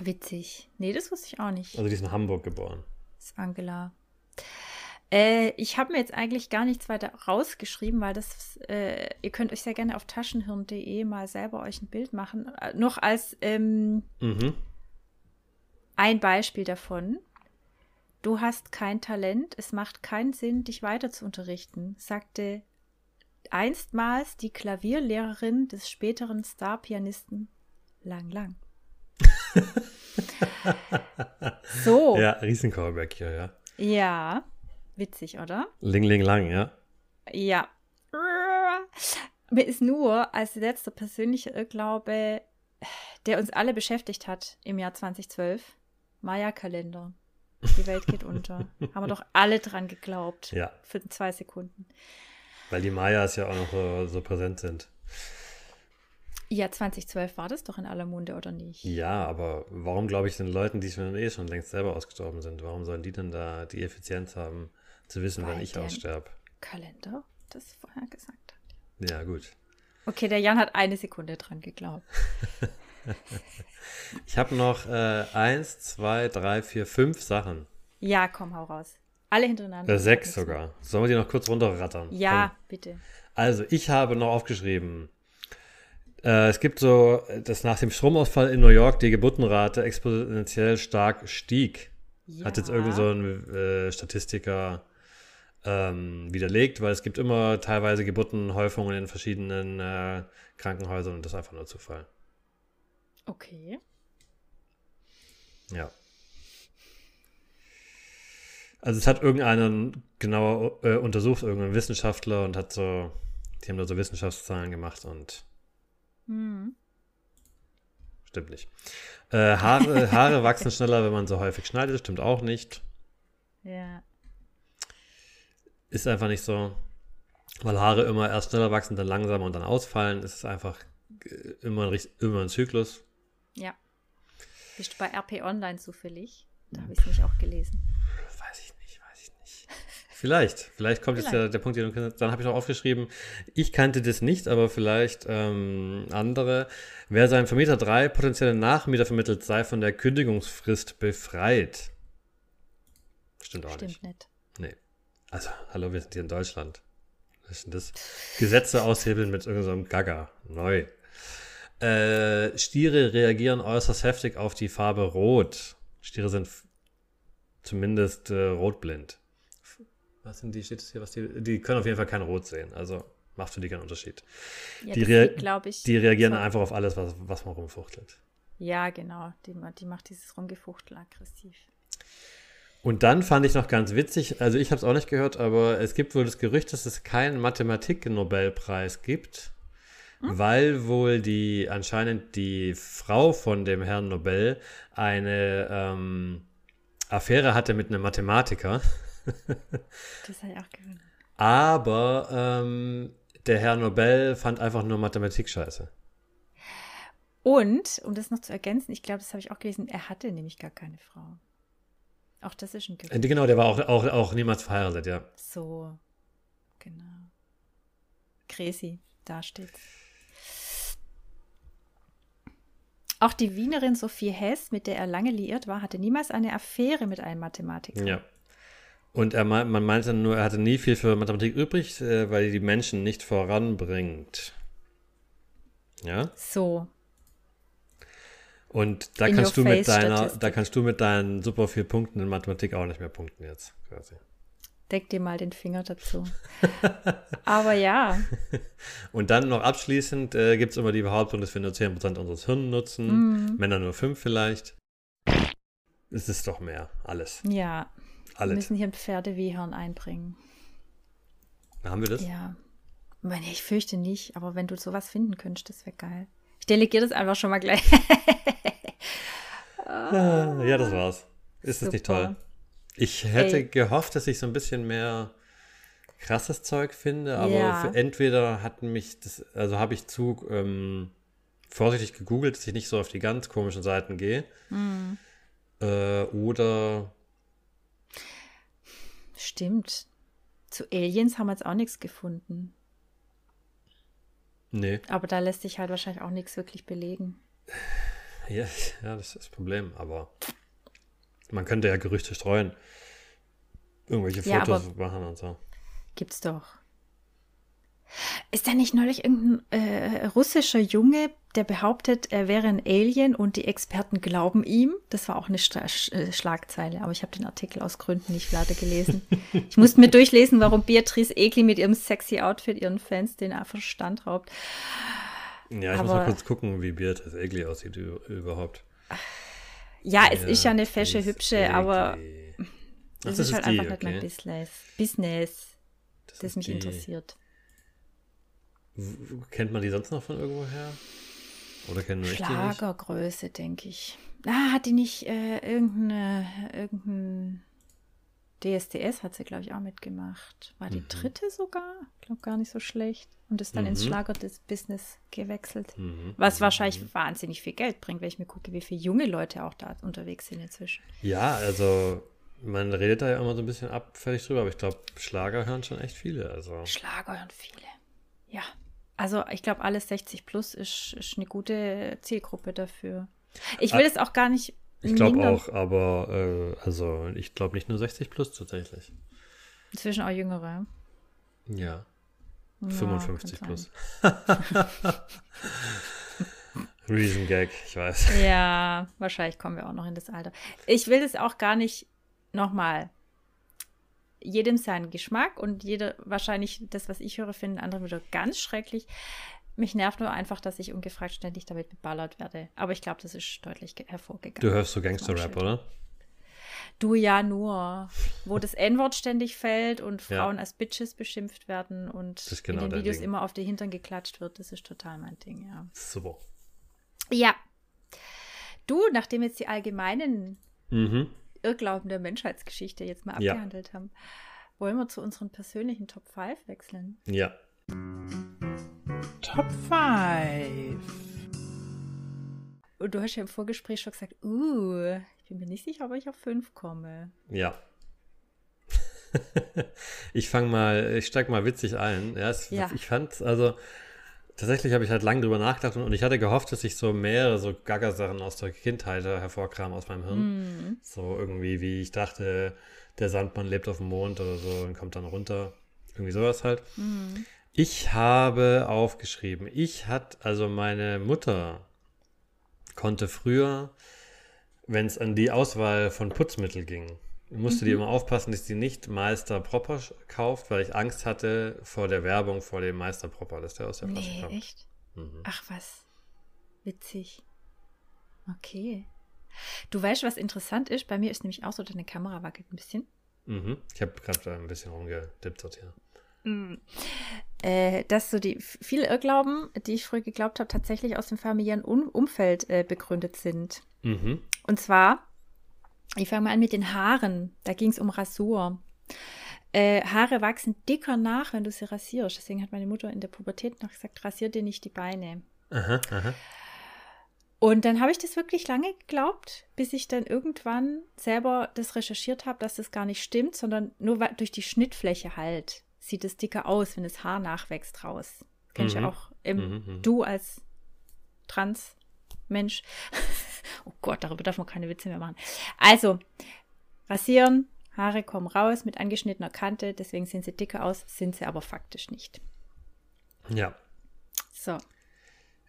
Witzig. Nee, das wusste ich auch nicht. Also die ist in Hamburg geboren. Das ist Angela. Äh, ich habe mir jetzt eigentlich gar nichts weiter rausgeschrieben, weil das, äh, ihr könnt euch sehr gerne auf taschenhirn.de mal selber euch ein Bild machen. Äh, noch als ähm, Mhm. ein Beispiel davon. Du hast kein Talent, es macht keinen Sinn, dich weiter zu unterrichten, sagte einstmals die Klavierlehrerin des späteren Starpianisten Lang Lang. so, Ja, Riesen-Callback hier, ja. ja, witzig, oder? Ling Ling Lang, ja. Ja. Mir ist nur als letzter persönlicher Irrglaube, der uns alle beschäftigt hat im Jahr 2012, Maya-Kalender. Die Welt geht unter. Haben wir doch alle dran geglaubt. Ja. Für zwei Sekunden. Weil die Mayas ja auch noch so, so präsent sind. Ja, 2012 war das doch in aller Munde, oder nicht? Ja, aber warum glaube ich den Leuten, die schon eh schon längst selber ausgestorben sind, warum sollen die denn da die Effizienz haben, zu wissen, wann Weil ich der- aussterbe? Kalender das vorher gesagt hat. Ja, gut. Okay, der Jan hat eine Sekunde dran geglaubt. Ich habe noch äh, eins, zwei, drei, vier, fünf Sachen. Ja, komm, hau raus. Alle hintereinander. Äh, sechs sogar. Sollen wir die noch kurz runterrattern? Ja, Komm. bitte. Also, ich habe noch aufgeschrieben, äh, es gibt so, dass nach dem Stromausfall in New York die Geburtenrate exponentiell stark stieg. Hat jetzt Ja. irgend so ein äh, Statistiker ähm, widerlegt, weil es gibt immer teilweise Geburtenhäufungen in verschiedenen äh, Krankenhäusern und das ist einfach nur Zufall. Okay. Ja. Also es hat irgendeiner genauer äh, untersucht, irgendein Wissenschaftler und hat so, die haben da so Wissenschaftszahlen gemacht und Hm. stimmt nicht. Äh, Haare, Haare wachsen schneller, wenn man so häufig schneidet, stimmt auch nicht. Ja. Ist einfach nicht so. Weil Haare immer erst schneller wachsen, dann langsamer und dann ausfallen. Es ist einfach äh, immer ein, immer ein Zyklus. Ja. Bist du bei RP Online zufällig? Da habe ich es nicht auch gelesen. Weiß ich nicht, weiß ich nicht. Vielleicht, vielleicht kommt jetzt der, Vielleicht. der Punkt, den du kennst. Dann habe ich noch aufgeschrieben, ich kannte das nicht, aber vielleicht ähm, andere. Wer seinem Vermieter drei potenzielle Nachmieter vermittelt, sei von der Kündigungsfrist befreit. Stimmt auch nicht. Stimmt nicht. Nee. Also, hallo, wir sind hier in Deutschland. Was ist denn das? Gesetze aushebeln mit irgendeinem Gaga. Neu. Äh, Stiere reagieren äußerst heftig auf die Farbe Rot. Stiere sind zumindest äh, rotblind. Was sind die? Steht hier? Was die, die können auf jeden Fall kein Rot sehen. Also macht für die keinen Unterschied. Ja, Die rea- ich. Die reagieren so- einfach auf alles, was, was man rumfuchtelt. Ja, genau. Die, die macht dieses Rumgefuchtel aggressiv. Und dann fand ich noch ganz witzig, also ich habe es auch nicht gehört, aber es gibt wohl das Gerücht, dass es keinen Mathematik-Nobelpreis gibt, weil wohl die anscheinend die Frau von dem Herrn Nobel eine ähm, Affäre hatte mit einem Mathematiker, Das habe ich auch gewundert. aber ähm, der Herr Nobel fand einfach nur Mathematik scheiße. Und, um das noch zu ergänzen, ich glaube, das habe ich auch gelesen, er hatte nämlich gar keine Frau. Auch das ist ein Äh, Gerücht. Genau, der war auch, auch, auch niemals verheiratet, ja. So, genau. Crazy, da steht's. Auch die Wienerin Sophie Hess, mit der er lange liiert war, hatte niemals eine Affäre mit einem Mathematiker. Ja. Und er, man meinte nur, er hatte nie viel für Mathematik übrig, äh, weil die Menschen nicht voranbringt. Ja? So. Und da In kannst du mit deiner, da kannst du mit deinen super vier Punkten in Mathematik auch nicht mehr punkten jetzt, quasi. Deck dir mal den Finger dazu. Aber ja, Und dann noch abschließend äh, gibt es immer die Behauptung, dass wir nur 10% unseres Hirns nutzen, Mhm. Männer nur 5 vielleicht. Es ist doch mehr, alles. ja. Wir Alles. müssen hier ein Pferdewehhorn einbringen. Haben wir das? Ja. Ich meine, ich fürchte nicht, aber wenn du sowas finden könntest, das wäre geil. Ich delegiere das einfach schon mal gleich. Ah, ja, das war's. Ist das nicht Super. toll? Ich hätte Ey. gehofft, dass ich so ein bisschen mehr krasses Zeug finde, aber Ja. entweder hat mich das, also habe ich zu ähm, vorsichtig gegoogelt, dass ich nicht so auf die ganz komischen Seiten gehe. Hm. Äh, oder Stimmt. Zu Aliens haben wir jetzt auch nichts gefunden. nee. Aber da lässt sich halt wahrscheinlich auch nichts wirklich belegen. Ja, ja, das ist das Problem, aber man könnte ja Gerüchte streuen. Irgendwelche Ja, Fotos aber- machen und so. Gibt's doch. Ist da nicht neulich irgendein äh, russischer Junge, der behauptet, er wäre ein Alien und die Experten glauben ihm? Das war auch eine Sch äh, Schlagzeile, aber ich habe den Artikel aus Gründen nicht weiter gelesen. ich musste mir durchlesen, warum Beatrice Egli mit ihrem sexy Outfit ihren Fans den Verstand raubt. Ja, ich muss mal Aber- kurz gucken, wie Beatrice Egli aussieht überhaupt. Ja, es ist ja eine fesche, hübsche, aber. Ach, das, ist halt die, einfach nicht mein okay. Business. Business, Das das mich die. interessiert. Kennt man die sonst noch von irgendwoher? Oder kennen nicht? Schlagergröße, denke ich. Ah, hat die nicht äh, irgendeine, irgendein DSDS hat sie, glaube ich, auch mitgemacht. War die Mhm. dritte sogar? Ich glaube gar nicht so schlecht. Und ist dann ins Mhm. Schlager des Business gewechselt. Mhm. Was mhm, wahrscheinlich mhm. wahnsinnig viel Geld bringt, wenn ich mir gucke, wie viele junge Leute auch da unterwegs sind inzwischen. Ja, also man redet da ja immer so ein bisschen abfällig drüber, aber ich glaube, Schlager hören schon echt viele. Also Schlager hören viele. Ja. Also ich glaube, alles 60 plus ist, ist eine gute Zielgruppe dafür. Ich will Ah, es auch gar nicht. Ich glaube auch, aber äh, also ich glaube nicht nur 60 plus tatsächlich. Inzwischen auch Jüngere. Ja, Ja, 55 kann plus. sein. Reason Gag, ich weiß. Ja, wahrscheinlich kommen wir auch noch in das Alter. Ich will es auch gar nicht nochmal. Jedem seinen Geschmack und jeder wahrscheinlich das, was ich höre, finden andere wieder ganz schrecklich. Mich nervt nur einfach, dass ich ungefragt ständig damit beballert werde. Aber ich glaube, das ist deutlich ge- hervorgegangen. Du hörst so Gangster-Rap, oder? Du ja nur, wo das N-Wort ständig fällt und Ja. Frauen als Bitches beschimpft werden und genau in den Videos Ding. immer auf die Hintern geklatscht wird. Das ist total mein Ding, ja. Super. Ja. Du, nachdem jetzt die allgemeinen Mhm. Irrglauben der Menschheitsgeschichte jetzt mal Ja. abgehandelt haben, wollen wir zu unseren persönlichen Top 5 wechseln. Ja. Top 5. Und du hast ja im Vorgespräch schon gesagt, uh, ich bin mir nicht sicher, ob ich auf 5 komme. Ja. ich fange mal, ich steig mal witzig ein. Ja, es, Ja. Ich fand, also tatsächlich habe ich halt lange drüber nachgedacht und, und ich hatte gehofft, dass ich so mehrere so Gaga-Sachen aus der Kindheit äh, hervorkram aus meinem Hirn. Mhm. So irgendwie, wie ich dachte, der Sandmann lebt auf dem Mond oder so und kommt dann runter. Irgendwie sowas halt. Mhm. Ich habe aufgeschrieben, ich hat, also meine Mutter konnte früher, wenn es an die Auswahl von Putzmittel ging, musste die Mhm. immer aufpassen, dass die nicht Meister Proper kauft, weil ich Angst hatte vor der Werbung vor dem Meister Proper, dass der aus der Flasche Nee, kommt. echt? Mhm. Ach was. Witzig. Okay. Du weißt, was interessant ist? Bei mir ist nämlich auch so, deine Kamera wackelt ein bisschen. Mhm. Ich habe gerade ein bisschen rumgedippt hier. Äh, dass so die viele Irrglauben, die ich früher geglaubt habe, tatsächlich aus dem familiären um Umfeld äh, begründet sind. Mhm. Und zwar, ich fange mal an mit den Haaren. Da ging es um Rasur. Äh, Haare wachsen dicker nach, wenn du sie rasierst. Deswegen hat meine Mutter in der Pubertät noch gesagt, rasier dir nicht die Beine. Aha, aha. Und dann habe ich das wirklich lange geglaubt, bis ich dann irgendwann selber das recherchiert habe, dass das gar nicht stimmt, sondern nur durch die Schnittfläche halt sieht es dicker aus, wenn das Haar nachwächst raus. Kennst du Mhm. ja auch im, Mhm, mhm. du als Trans-Mensch. oh Gott, darüber darf man keine Witze mehr machen. Also, rasieren, Haare kommen raus mit angeschnittener Kante, deswegen sehen sie dicker aus, sind sie aber faktisch nicht. Ja. So.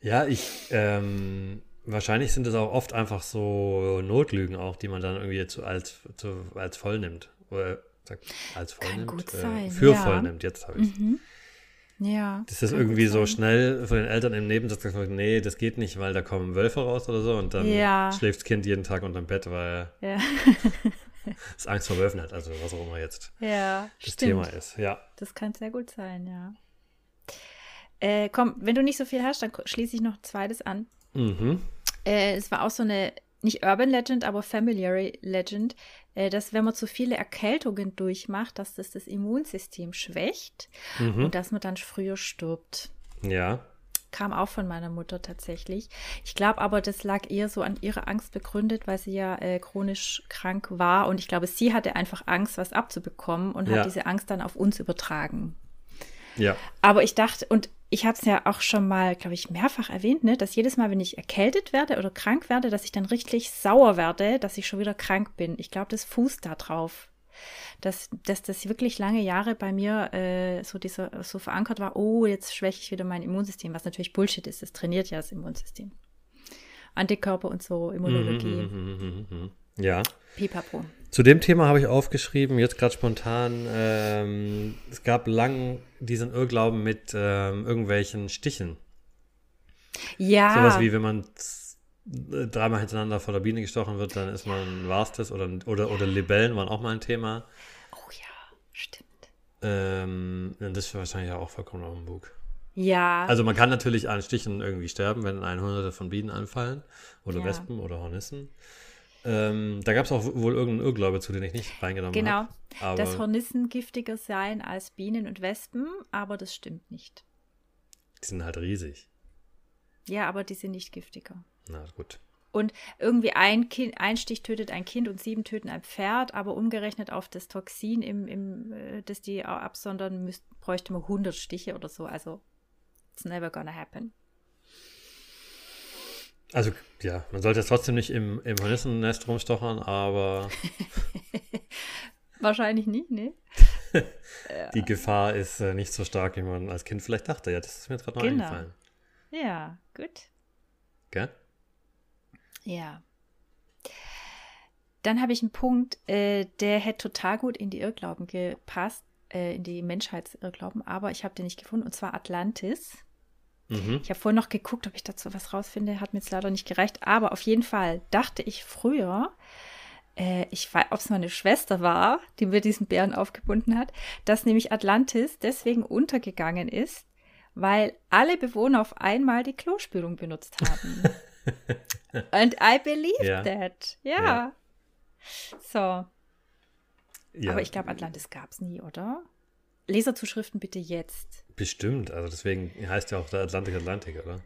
Ja, ich, ähm, wahrscheinlich sind es auch oft einfach so Notlügen auch, die man dann irgendwie zu, als, zu, als voll nimmt. Oder sagt, als voll Kann gut äh, sein, für ja. voll nimmt, jetzt habe ich Mhm. Ja. Das ist irgendwie so schnell von den Eltern im Nebensatz gesagt, nee, das geht nicht, weil da kommen Wölfe raus oder so und dann Ja. schläft das Kind jeden Tag unterm Bett, weil Ja, es Angst vor Wölfen hat, also was auch immer jetzt ja das stimmt. Thema ist. Ja. Das kann sehr gut sein, ja. Äh, komm, wenn du nicht so viel hast, dann schließe ich noch ein zweites an. Mhm. Äh, es war auch so eine, nicht Urban Legend, aber Familiar Legend, äh, dass wenn man zu viele Erkältungen durchmacht, dass das das Immunsystem schwächt Mhm. und dass man dann früher stirbt. Ja. Kam auch von meiner Mutter tatsächlich. Ich glaube aber, das lag eher so an ihrer Angst begründet, weil sie ja äh, chronisch krank war. Und ich glaube, sie hatte einfach Angst, was abzubekommen und Ja. hat diese Angst dann auf uns übertragen. Ja. Aber ich dachte, und ich habe es ja auch schon mal, glaube ich, mehrfach erwähnt, ne, dass jedes Mal, wenn ich erkältet werde oder krank werde, dass ich dann richtig sauer werde, dass ich schon wieder krank bin. Ich glaube, das fußt da drauf. Dass, dass das wirklich lange Jahre bei mir äh, so, dieser, so verankert war, oh, jetzt schwäche ich wieder mein Immunsystem, was natürlich Bullshit ist. Das trainiert ja das Immunsystem. Antikörper und so, Immunologie, Mhm, mhm, mhm, mhm. Ja. pipapo. Zu dem Thema habe ich aufgeschrieben, jetzt gerade spontan, ähm, es gab lang diesen Irrglauben mit ähm, irgendwelchen Stichen. Ja, Sowas wie, wenn man äh, dreimal hintereinander von der Biene gestochen wird, dann ist man, war's das. Oder, oder, oder Libellen waren auch mal ein Thema. oh ja, stimmt. Ähm, das ist wahrscheinlich auch vollkommen auf dem Bug. Ja, Also man kann natürlich an Stichen irgendwie sterben, wenn ein hunderte von Bienen anfallen. Oder Ja. Wespen oder Hornissen. Ähm, da gab es auch wohl irgendeinen Irrglaube zu, den ich nicht reingenommen Genau, habe. Aber dass Hornissen giftiger seien als Bienen und Wespen, aber das stimmt nicht. die sind halt riesig. Ja, aber die sind nicht giftiger. Na gut. Und irgendwie ein, kind, ein Stich tötet ein Kind und sieben töten ein Pferd, aber umgerechnet auf das Toxin, im, im, äh, das die absondern, müsst, bräuchte man 100 Stiche oder so. Also, it's never gonna happen. Also, ja, man sollte jetzt trotzdem nicht im, im Hornissennest rumstochern, aber Wahrscheinlich nicht, ne? die Gefahr ist äh, nicht so stark, wie man als Kind vielleicht dachte. Ja, das ist mir jetzt gerade noch Genau. eingefallen. Ja, gut. Gell? Ja. Dann habe ich einen Punkt, äh, der hätte total gut in die Irrglauben gepasst, äh, in die Menschheitsirrglauben, aber ich habe den nicht gefunden, und zwar Atlantis. Mhm. Ich habe vorhin noch geguckt, ob ich dazu was rausfinde, hat mir jetzt leider nicht gereicht, aber auf jeden Fall dachte ich früher, äh, ich weiß, ob es meine Schwester war, die mir diesen Bären aufgebunden hat, dass nämlich Atlantis deswegen untergegangen ist, weil alle Bewohner auf einmal die Klospülung benutzt haben. And I believe Ja. that. Ja. Ja. So. Ja, Aber ich glaube, Atlantis gab es nie, oder? Leserzuschriften bitte jetzt. bestimmt. Also deswegen heißt ja auch der Atlantik Atlantik, oder?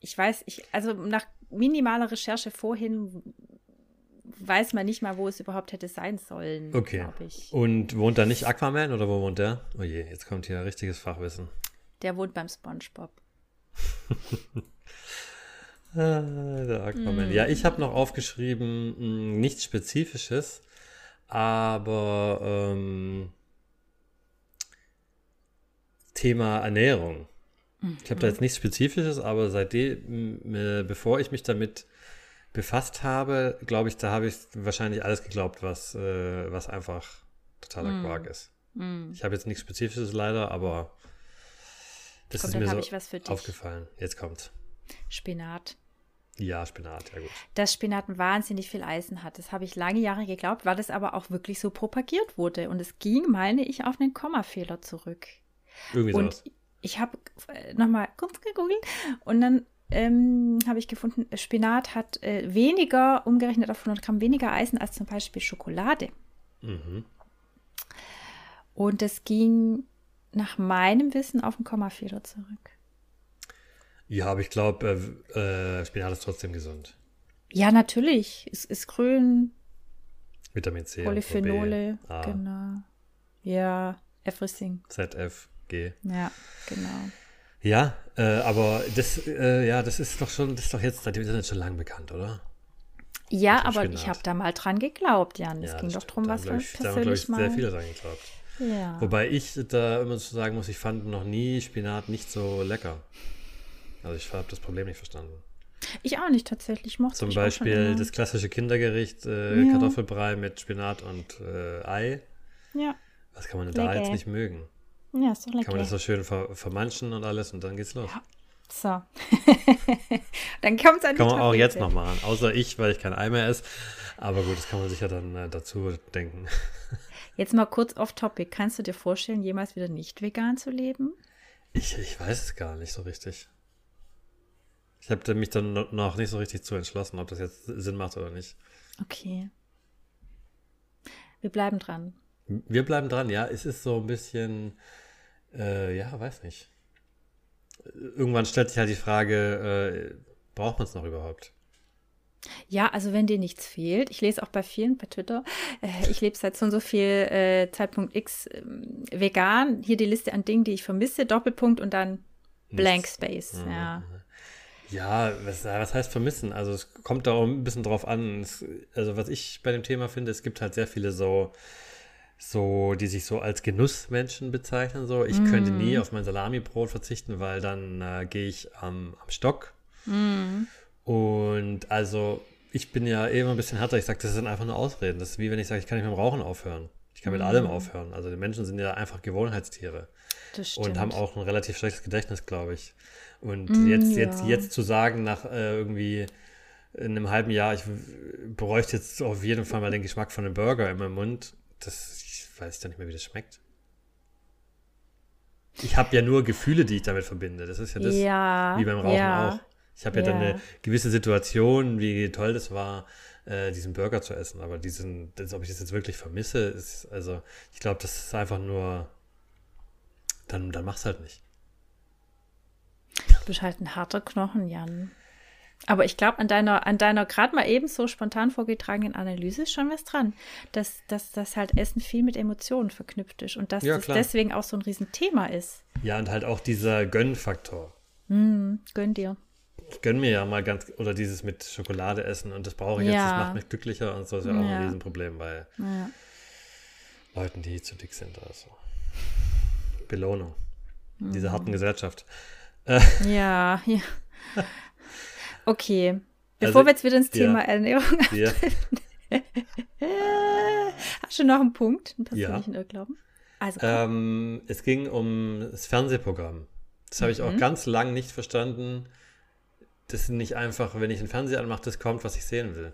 Ich weiß, ich, also nach minimaler Recherche vorhin weiß man nicht mal, wo es überhaupt hätte sein sollen, Okay. Und wohnt da nicht Aquaman oder wo wohnt der? Oh je, jetzt kommt hier richtiges Fachwissen. Der wohnt beim SpongeBob. Ah, der Aquaman. Hm. Ja, ich habe noch aufgeschrieben, mh, nichts Spezifisches, aber ähm, Thema Ernährung. Ich habe da jetzt nichts Spezifisches, aber seitdem, äh, bevor ich mich damit befasst habe, glaube ich, da habe ich wahrscheinlich alles geglaubt, was, äh, was einfach totaler Hm. Quark ist. Mm. Ich habe jetzt nichts Spezifisches leider, aber das Komm, ist mir so aufgefallen. Jetzt kommt. Spinat. Ja, Spinat, ja gut. Dass Spinat wahnsinnig viel Eisen hat. Das habe ich lange Jahre geglaubt, weil das aber auch wirklich so propagiert wurde. Und es ging, meine ich, auf einen Kommafehler zurück. Irgendwie Und sowas. ich habe nochmal kurz gegoogelt und dann ähm, habe ich gefunden, Spinat hat äh, weniger, umgerechnet auf 100 Gramm, weniger Eisen als zum Beispiel Schokolade. Mhm. Und das ging nach meinem Wissen auf den Kommafehler zurück. Ja, aber ich glaube, äh, äh, Spinat ist trotzdem gesund. Ja, natürlich. Es ist grün, Vitamin C, Polyphenole, A, genau. Ja, everything. ZF, G. Ja, genau. Ja, äh, aber das, äh, ja, das ist doch schon, das ist doch jetzt seit dem Internet schon lang bekannt, oder? Ja, aber Spinat. ich habe da mal dran geglaubt, Jan. Es Ja, ging doch darum, Da was wir glaub ich, da haben, persönlich ich, mal. sehr viele dran geglaubt. Ja. Wobei ich da immer so sagen muss, ich fand noch nie Spinat nicht so lecker. Also ich habe das Problem nicht verstanden. Ich auch nicht tatsächlich. Ich mochte Zum auch Beispiel das klassische Kindergericht äh, Ja. Kartoffelbrei mit Spinat und äh, Ei. Ja, Was kann man denn da Lecker. jetzt nicht mögen? ja, ist doch Kann lecker. man das so schön ver vermanschen und alles und dann geht's los. Ja. So. dann kommt es an die Kann man auch Tapete. jetzt noch machen. Außer ich, weil ich kein Ei mehr esse. Aber gut, das kann man sich ja dann äh, dazu denken. Jetzt mal kurz off topic. Kannst du dir vorstellen, jemals wieder nicht vegan zu leben? Ich, ich weiß es gar nicht so richtig. Ich habe mich dann no- noch nicht so richtig zu entschlossen, ob das jetzt Sinn macht oder nicht. Okay. Wir bleiben dran. Wir bleiben dran, ja. Es ist so ein bisschen, äh, ja, weiß nicht. Irgendwann stellt sich halt die Frage, äh, braucht man es noch überhaupt? Ja, also wenn dir nichts fehlt, ich lese auch bei vielen bei Twitter, äh, ich lebe seit so und so viel äh, Zeitpunkt X ähm, vegan, hier die Liste an Dingen, die ich vermisse, Doppelpunkt und dann Blank Nichts. Space. Mhm. Ja. Ja, was, was heißt vermissen? Also es kommt da auch ein bisschen drauf an. Es, also was ich bei dem Thema finde, es gibt halt sehr viele so, so, die sich so als Genussmenschen bezeichnen. So, ich könnte nie auf mein Salamibrot verzichten, weil dann äh, gehe ich am, am Stock. Und also ich bin ja eh immer ein bisschen härter. Ich sage, das sind einfach nur Ausreden. Das ist wie wenn ich sage, ich kann nicht mit dem Rauchen aufhören. Ich kann mit allem aufhören. Also die Menschen sind ja einfach Gewohnheitstiere Das stimmt. und haben auch ein relativ schlechtes Gedächtnis, glaube ich. Und Mm, jetzt, ja. jetzt, jetzt zu sagen, nach äh, irgendwie in einem halben Jahr, ich bräuchte jetzt auf jeden Fall mal den Geschmack von einem Burger in meinem Mund, das ich weiß ja nicht mehr, wie das schmeckt. Ich habe ja nur Gefühle, die ich damit verbinde. Das ist ja das, ja, wie beim Rauchen ja. auch. Ich habe ja, dann Ja. eine gewisse Situation, wie toll das war, äh, diesen Burger zu essen. Aber diesen, das, ob ich das jetzt wirklich vermisse, ist, also ich glaube, das ist einfach nur, dann, dann mach's halt nicht. Bist halt ein harter Knochen, Jan. Aber ich glaube, an deiner, an deiner gerade mal eben so spontan vorgetragenen Analyse ist schon was dran, dass, dass, dass halt Essen viel mit Emotionen verknüpft ist und dass Ja, das klar. deswegen auch so ein Riesenthema ist. Ja, und halt auch dieser Gönnfaktor. Hm, gönn dir. Ich gönn mir ja mal ganz, oder dieses mit Schokolade essen und das brauche ich jetzt, das Ja. macht mich glücklicher und so ist ja auch Ja. ein Riesenproblem bei Ja. Leuten, die zu dick sind oder so. Belohnung. Mhm. Diese harten Gesellschaft. Ja, ja. Okay. Bevor Also, wir jetzt wieder ins ja. Thema Ernährung Ja, Hast du noch einen Punkt, einen persönlichen Irrglauben? Also, ähm, es ging um das Fernsehprogramm. Das habe ich Mhm. auch ganz lang nicht verstanden. Das ist nicht einfach, wenn ich den Fernseher anmache, das kommt, was ich sehen will.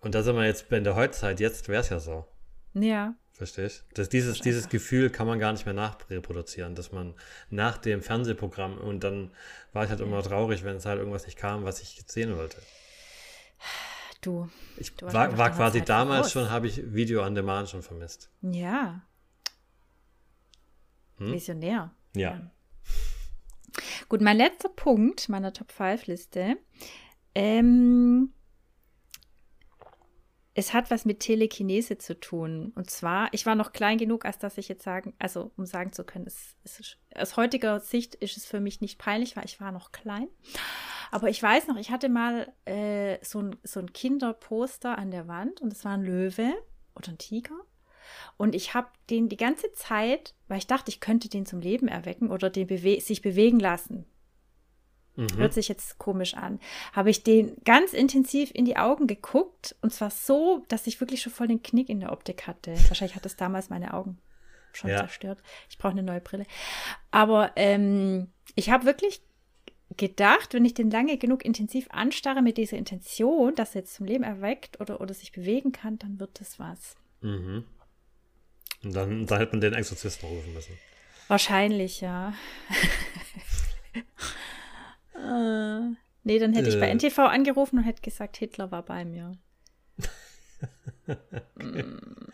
Und da sind wir jetzt in der Heutzeit, jetzt wäre es ja so. ja. Verstehst? Das, dieses, dieses Gefühl kann man gar nicht mehr nachreproduzieren, dass man nach dem Fernsehprogramm und dann war ich halt immer traurig, wenn es halt irgendwas nicht kam, was ich sehen wollte. Du. Ich Du war, war quasi Zeit damals voraus. schon, habe ich Video on Demand schon vermisst. Ja. Hm? Visionär. Ja. Gut, mein letzter Punkt meiner Top 5 Liste. Ähm, es hat was mit Telekinese zu tun. Und zwar, ich war noch klein genug, als dass ich jetzt sagen, also um sagen zu können, es, es aus heutiger Sicht ist es für mich nicht peinlich, weil ich war noch klein. Aber ich weiß noch, ich hatte mal äh, so, ein, so ein Kinderposter an der Wand und es war ein Löwe oder ein Tiger. Und ich habe den die ganze Zeit, weil ich dachte, ich könnte den zum Leben erwecken oder den bewe sich bewegen lassen. Mhm. Hört sich jetzt komisch an. Habe ich den ganz intensiv in die Augen geguckt und zwar so, dass ich wirklich schon voll den Knick in der Optik hatte. Wahrscheinlich hat es damals meine Augen schon Ja. zerstört. Ich brauche eine neue Brille. Aber ähm, ich habe wirklich gedacht, wenn ich den lange genug intensiv anstarre mit dieser Intention, dass er jetzt zum Leben erweckt oder, oder sich bewegen kann, dann wird das was. Mhm. Und dann, dann hätte man den Exorzisten rufen müssen. Wahrscheinlich, ja. äh, nee, dann hätte ich bei Äh. NTV angerufen und hätte gesagt, Hitler war bei mir.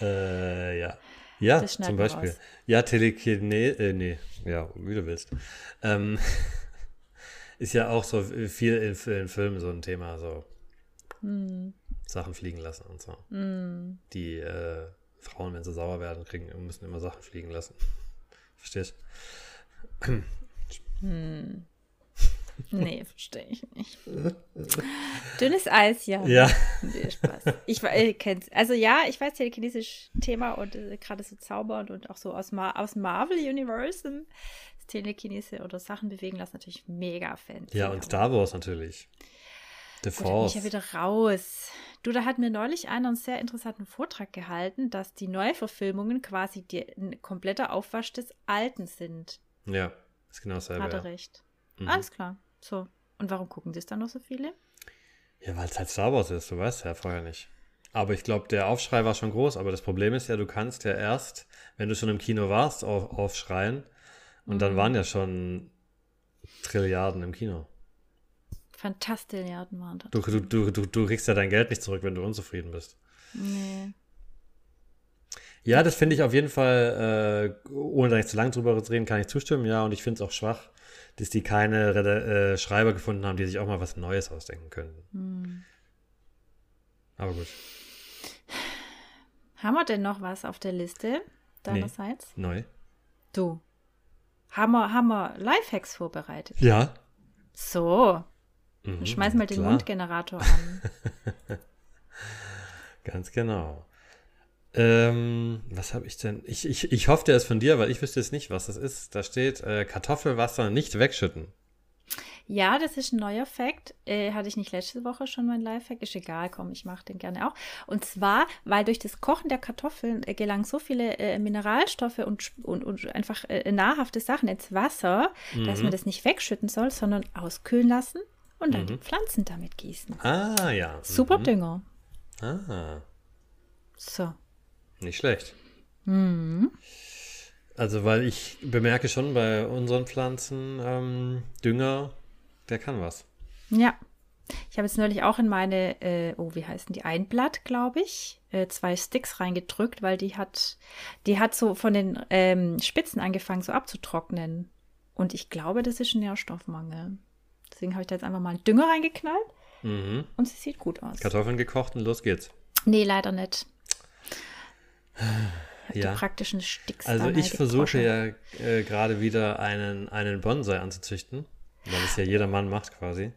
Äh, ja. Ja, zum Beispiel. raus. Ja, Telekine, äh, nee, ja, wie du willst. Ähm, ist ja auch so viel in, in Filmen so ein Thema, so Hm, Sachen fliegen lassen und so. hm. Die äh, Frauen, wenn sie sauer werden, kriegen, müssen immer Sachen fliegen lassen. Verstehst? Hm. Nee, verstehe ich nicht. Dünnes Eis, ja. Ja. Nee, Spaß. Ich äh, kenn's. Also ja, ich weiß telekinetisches Thema und äh, gerade so zaubern und auch so aus, Ma aus Marvel Universe das Telekinese oder Sachen bewegen lassen natürlich mega fancy. Ja, und Star Wars natürlich. The Gut, da bin ich Force. ja wieder raus. Du, da hat mir neulich einer einen sehr interessanten Vortrag gehalten, dass die Neuverfilmungen quasi die, ein kompletter Aufwasch des Alten sind. Ja, ist genau dasselbe. Hat er Ja, recht. Mhm. Alles klar. So. Und warum gucken das dann noch so viele? ja weil es halt Star Wars ist, du weißt ja vorher nicht. Aber ich glaube, der Aufschrei war schon groß. Aber das Problem ist ja, du kannst ja erst, wenn du schon im Kino warst, auf, aufschreien. Und Mhm. dann waren ja schon Trilliarden im Kino. Fantastilliarden waren das. Du, du, du, du, du kriegst ja dein Geld nicht zurück, wenn du unzufrieden bist. Nee. Ja, das finde ich auf jeden Fall, äh, ohne da nicht zu lang drüber zu reden, kann ich zustimmen. Ja, und ich finde es auch schwach, dass die keine äh, Schreiber gefunden haben, die sich auch mal was Neues ausdenken könnten. Hm. Aber gut, Haben wir denn noch was auf der Liste deinerseits? neu. Du. Haben wir, haben wir Lifehacks vorbereitet? Ja. So, Mhm, schmeiß mal den. Mundgenerator an. Ganz genau. Ähm, was habe ich denn? Ich, ich, ich hoffe, der ist von dir, weil ich wüsste jetzt nicht, was das ist. Da steht äh, Kartoffelwasser nicht wegschütten. Ja, das ist ein neuer Fact. Äh, hatte ich nicht letzte Woche schon mein Lifehack? Ist egal, komm, ich mache den gerne auch. Und zwar, weil durch das Kochen der Kartoffeln äh, gelangen so viele äh, Mineralstoffe und, und, und einfach äh, nahrhafte Sachen ins Wasser, dass Mhm. man das nicht wegschütten soll, sondern auskühlen lassen und dann Mhm. die Pflanzen damit gießen. Ah, ja. Super Mhm. Dünger. Ah, So. Nicht schlecht. Mhm. Also, weil ich bemerke schon bei unseren Pflanzen, ähm, Dünger, der kann was. Ja. Ich habe jetzt neulich auch in meine, äh, oh, wie heißen die? Einblatt, glaube ich, äh, zwei Sticks reingedrückt, weil die hat, die hat so von den ähm, Spitzen angefangen, so abzutrocknen. Und ich glaube, das ist ein Nährstoffmangel. Deswegen habe ich da jetzt einfach mal einen Dünger reingeknallt Mhm. und sie sieht gut aus. Kartoffeln gekocht und los geht's. Nee, leider nicht. Ja. die praktischen Sticks Also ich versuche ja äh, gerade wieder einen, einen Bonsai anzuzüchten, weil es ja jeder Mann macht quasi.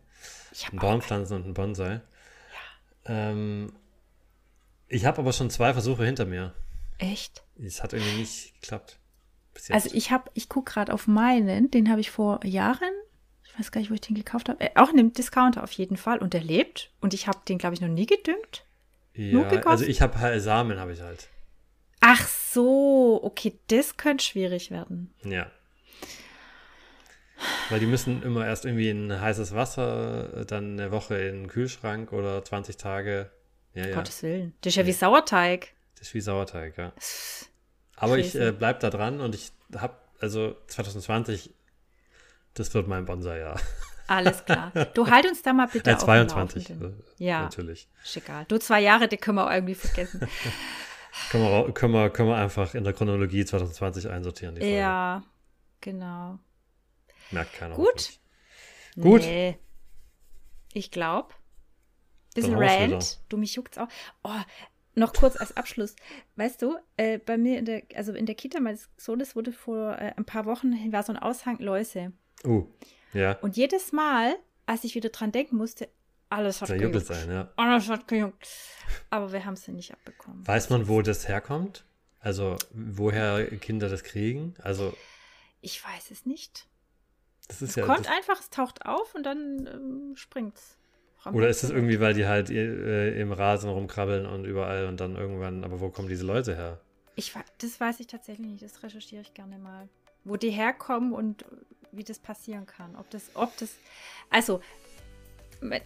Ich Baumpflanzen und ein Bonsai. Ähm, ich habe aber schon zwei Versuche hinter mir. echt. Es hat irgendwie nicht geklappt. Also ich habe, ich gucke gerade auf meinen, den habe ich vor Jahren, ich weiß gar nicht, wo ich den gekauft habe, äh, auch in einem Discounter auf jeden Fall und der lebt und ich habe den, glaube ich, noch nie gedüngt. nur ja, also ich habe halt Samen, habe ich halt. Ach so, okay, das könnte schwierig werden. Ja. Weil die müssen immer erst irgendwie in heißes Wasser, dann eine Woche in den Kühlschrank oder 20 Tage. Ja, ja. Gottes Willen. Das ist ja wie Sauerteig. Das ist wie Sauerteig, ja. Aber ich äh, bleib da dran und ich habe, also 2020, das wird mein Bonsai-Jahr. Alles klar. Du halt uns da mal bitte Äh, auf dem 22, Laufenden. äh, Ja. natürlich. Ist egal. Du zwei Jahre, die können wir auch irgendwie vergessen. Können wir, können, wir, können wir einfach in der Chronologie 2020 einsortieren, ja, genau. Merkt keiner. Gut. Gut. Nee. Ich glaube. Bisschen Rant. Du, mich juckt's auch. Oh, noch kurz als Abschluss. Weißt du, äh, bei mir in der, also in der Kita meines Sohnes wurde vor äh, ein paar Wochen war so ein Aushang Läuse. Uh, ja, Und jedes Mal, als ich wieder dran denken musste, alles hat gejuckt. sein, ja. Alles hat gejuckt. Aber wir haben es ja nicht abbekommen. Weiß man, wo das herkommt? Also, woher Kinder das kriegen? Also, Ich weiß es nicht. das ist Es ja. kommt einfach, es taucht auf und dann ähm, springt's. oder ist es irgendwie, weil die halt äh, im Rasen rumkrabbeln und überall und dann irgendwann, aber wo kommen diese Leute her? Ich, das weiß ich tatsächlich nicht, das recherchiere ich gerne mal. Wo die herkommen und wie das passieren kann. Ob das, ob das. Also,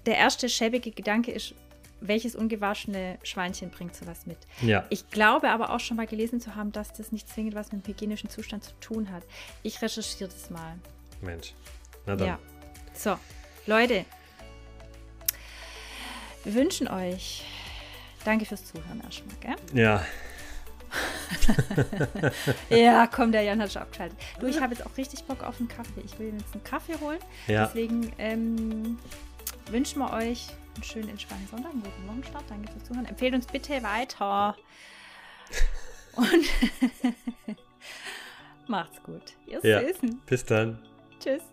der erste schäbige Gedanke ist, welches ungewaschene Schweinchen bringt sowas mit? Ja, Ich glaube aber auch schon mal gelesen zu haben, dass das nicht zwingend was mit dem hygienischen Zustand zu tun hat. Ich recherchiere das mal. Mensch. Na dann. Ja. So, Leute. Wir wünschen euch. Danke fürs Zuhören erstmal, gell? Ja, Ja, komm, der Jan hat schon abgeschaltet. Du, ich habe jetzt auch richtig Bock auf einen Kaffee. Ich will jetzt einen Kaffee holen. ja. Deswegen ähm, wünschen wir euch einen schönen, entspannten Sonntag, einen guten Wochenstart. Danke fürs Zuhören. Empfehlt uns bitte weiter. Und macht's gut. Ihr Ja. Süßen. Bis dann. Tschüss.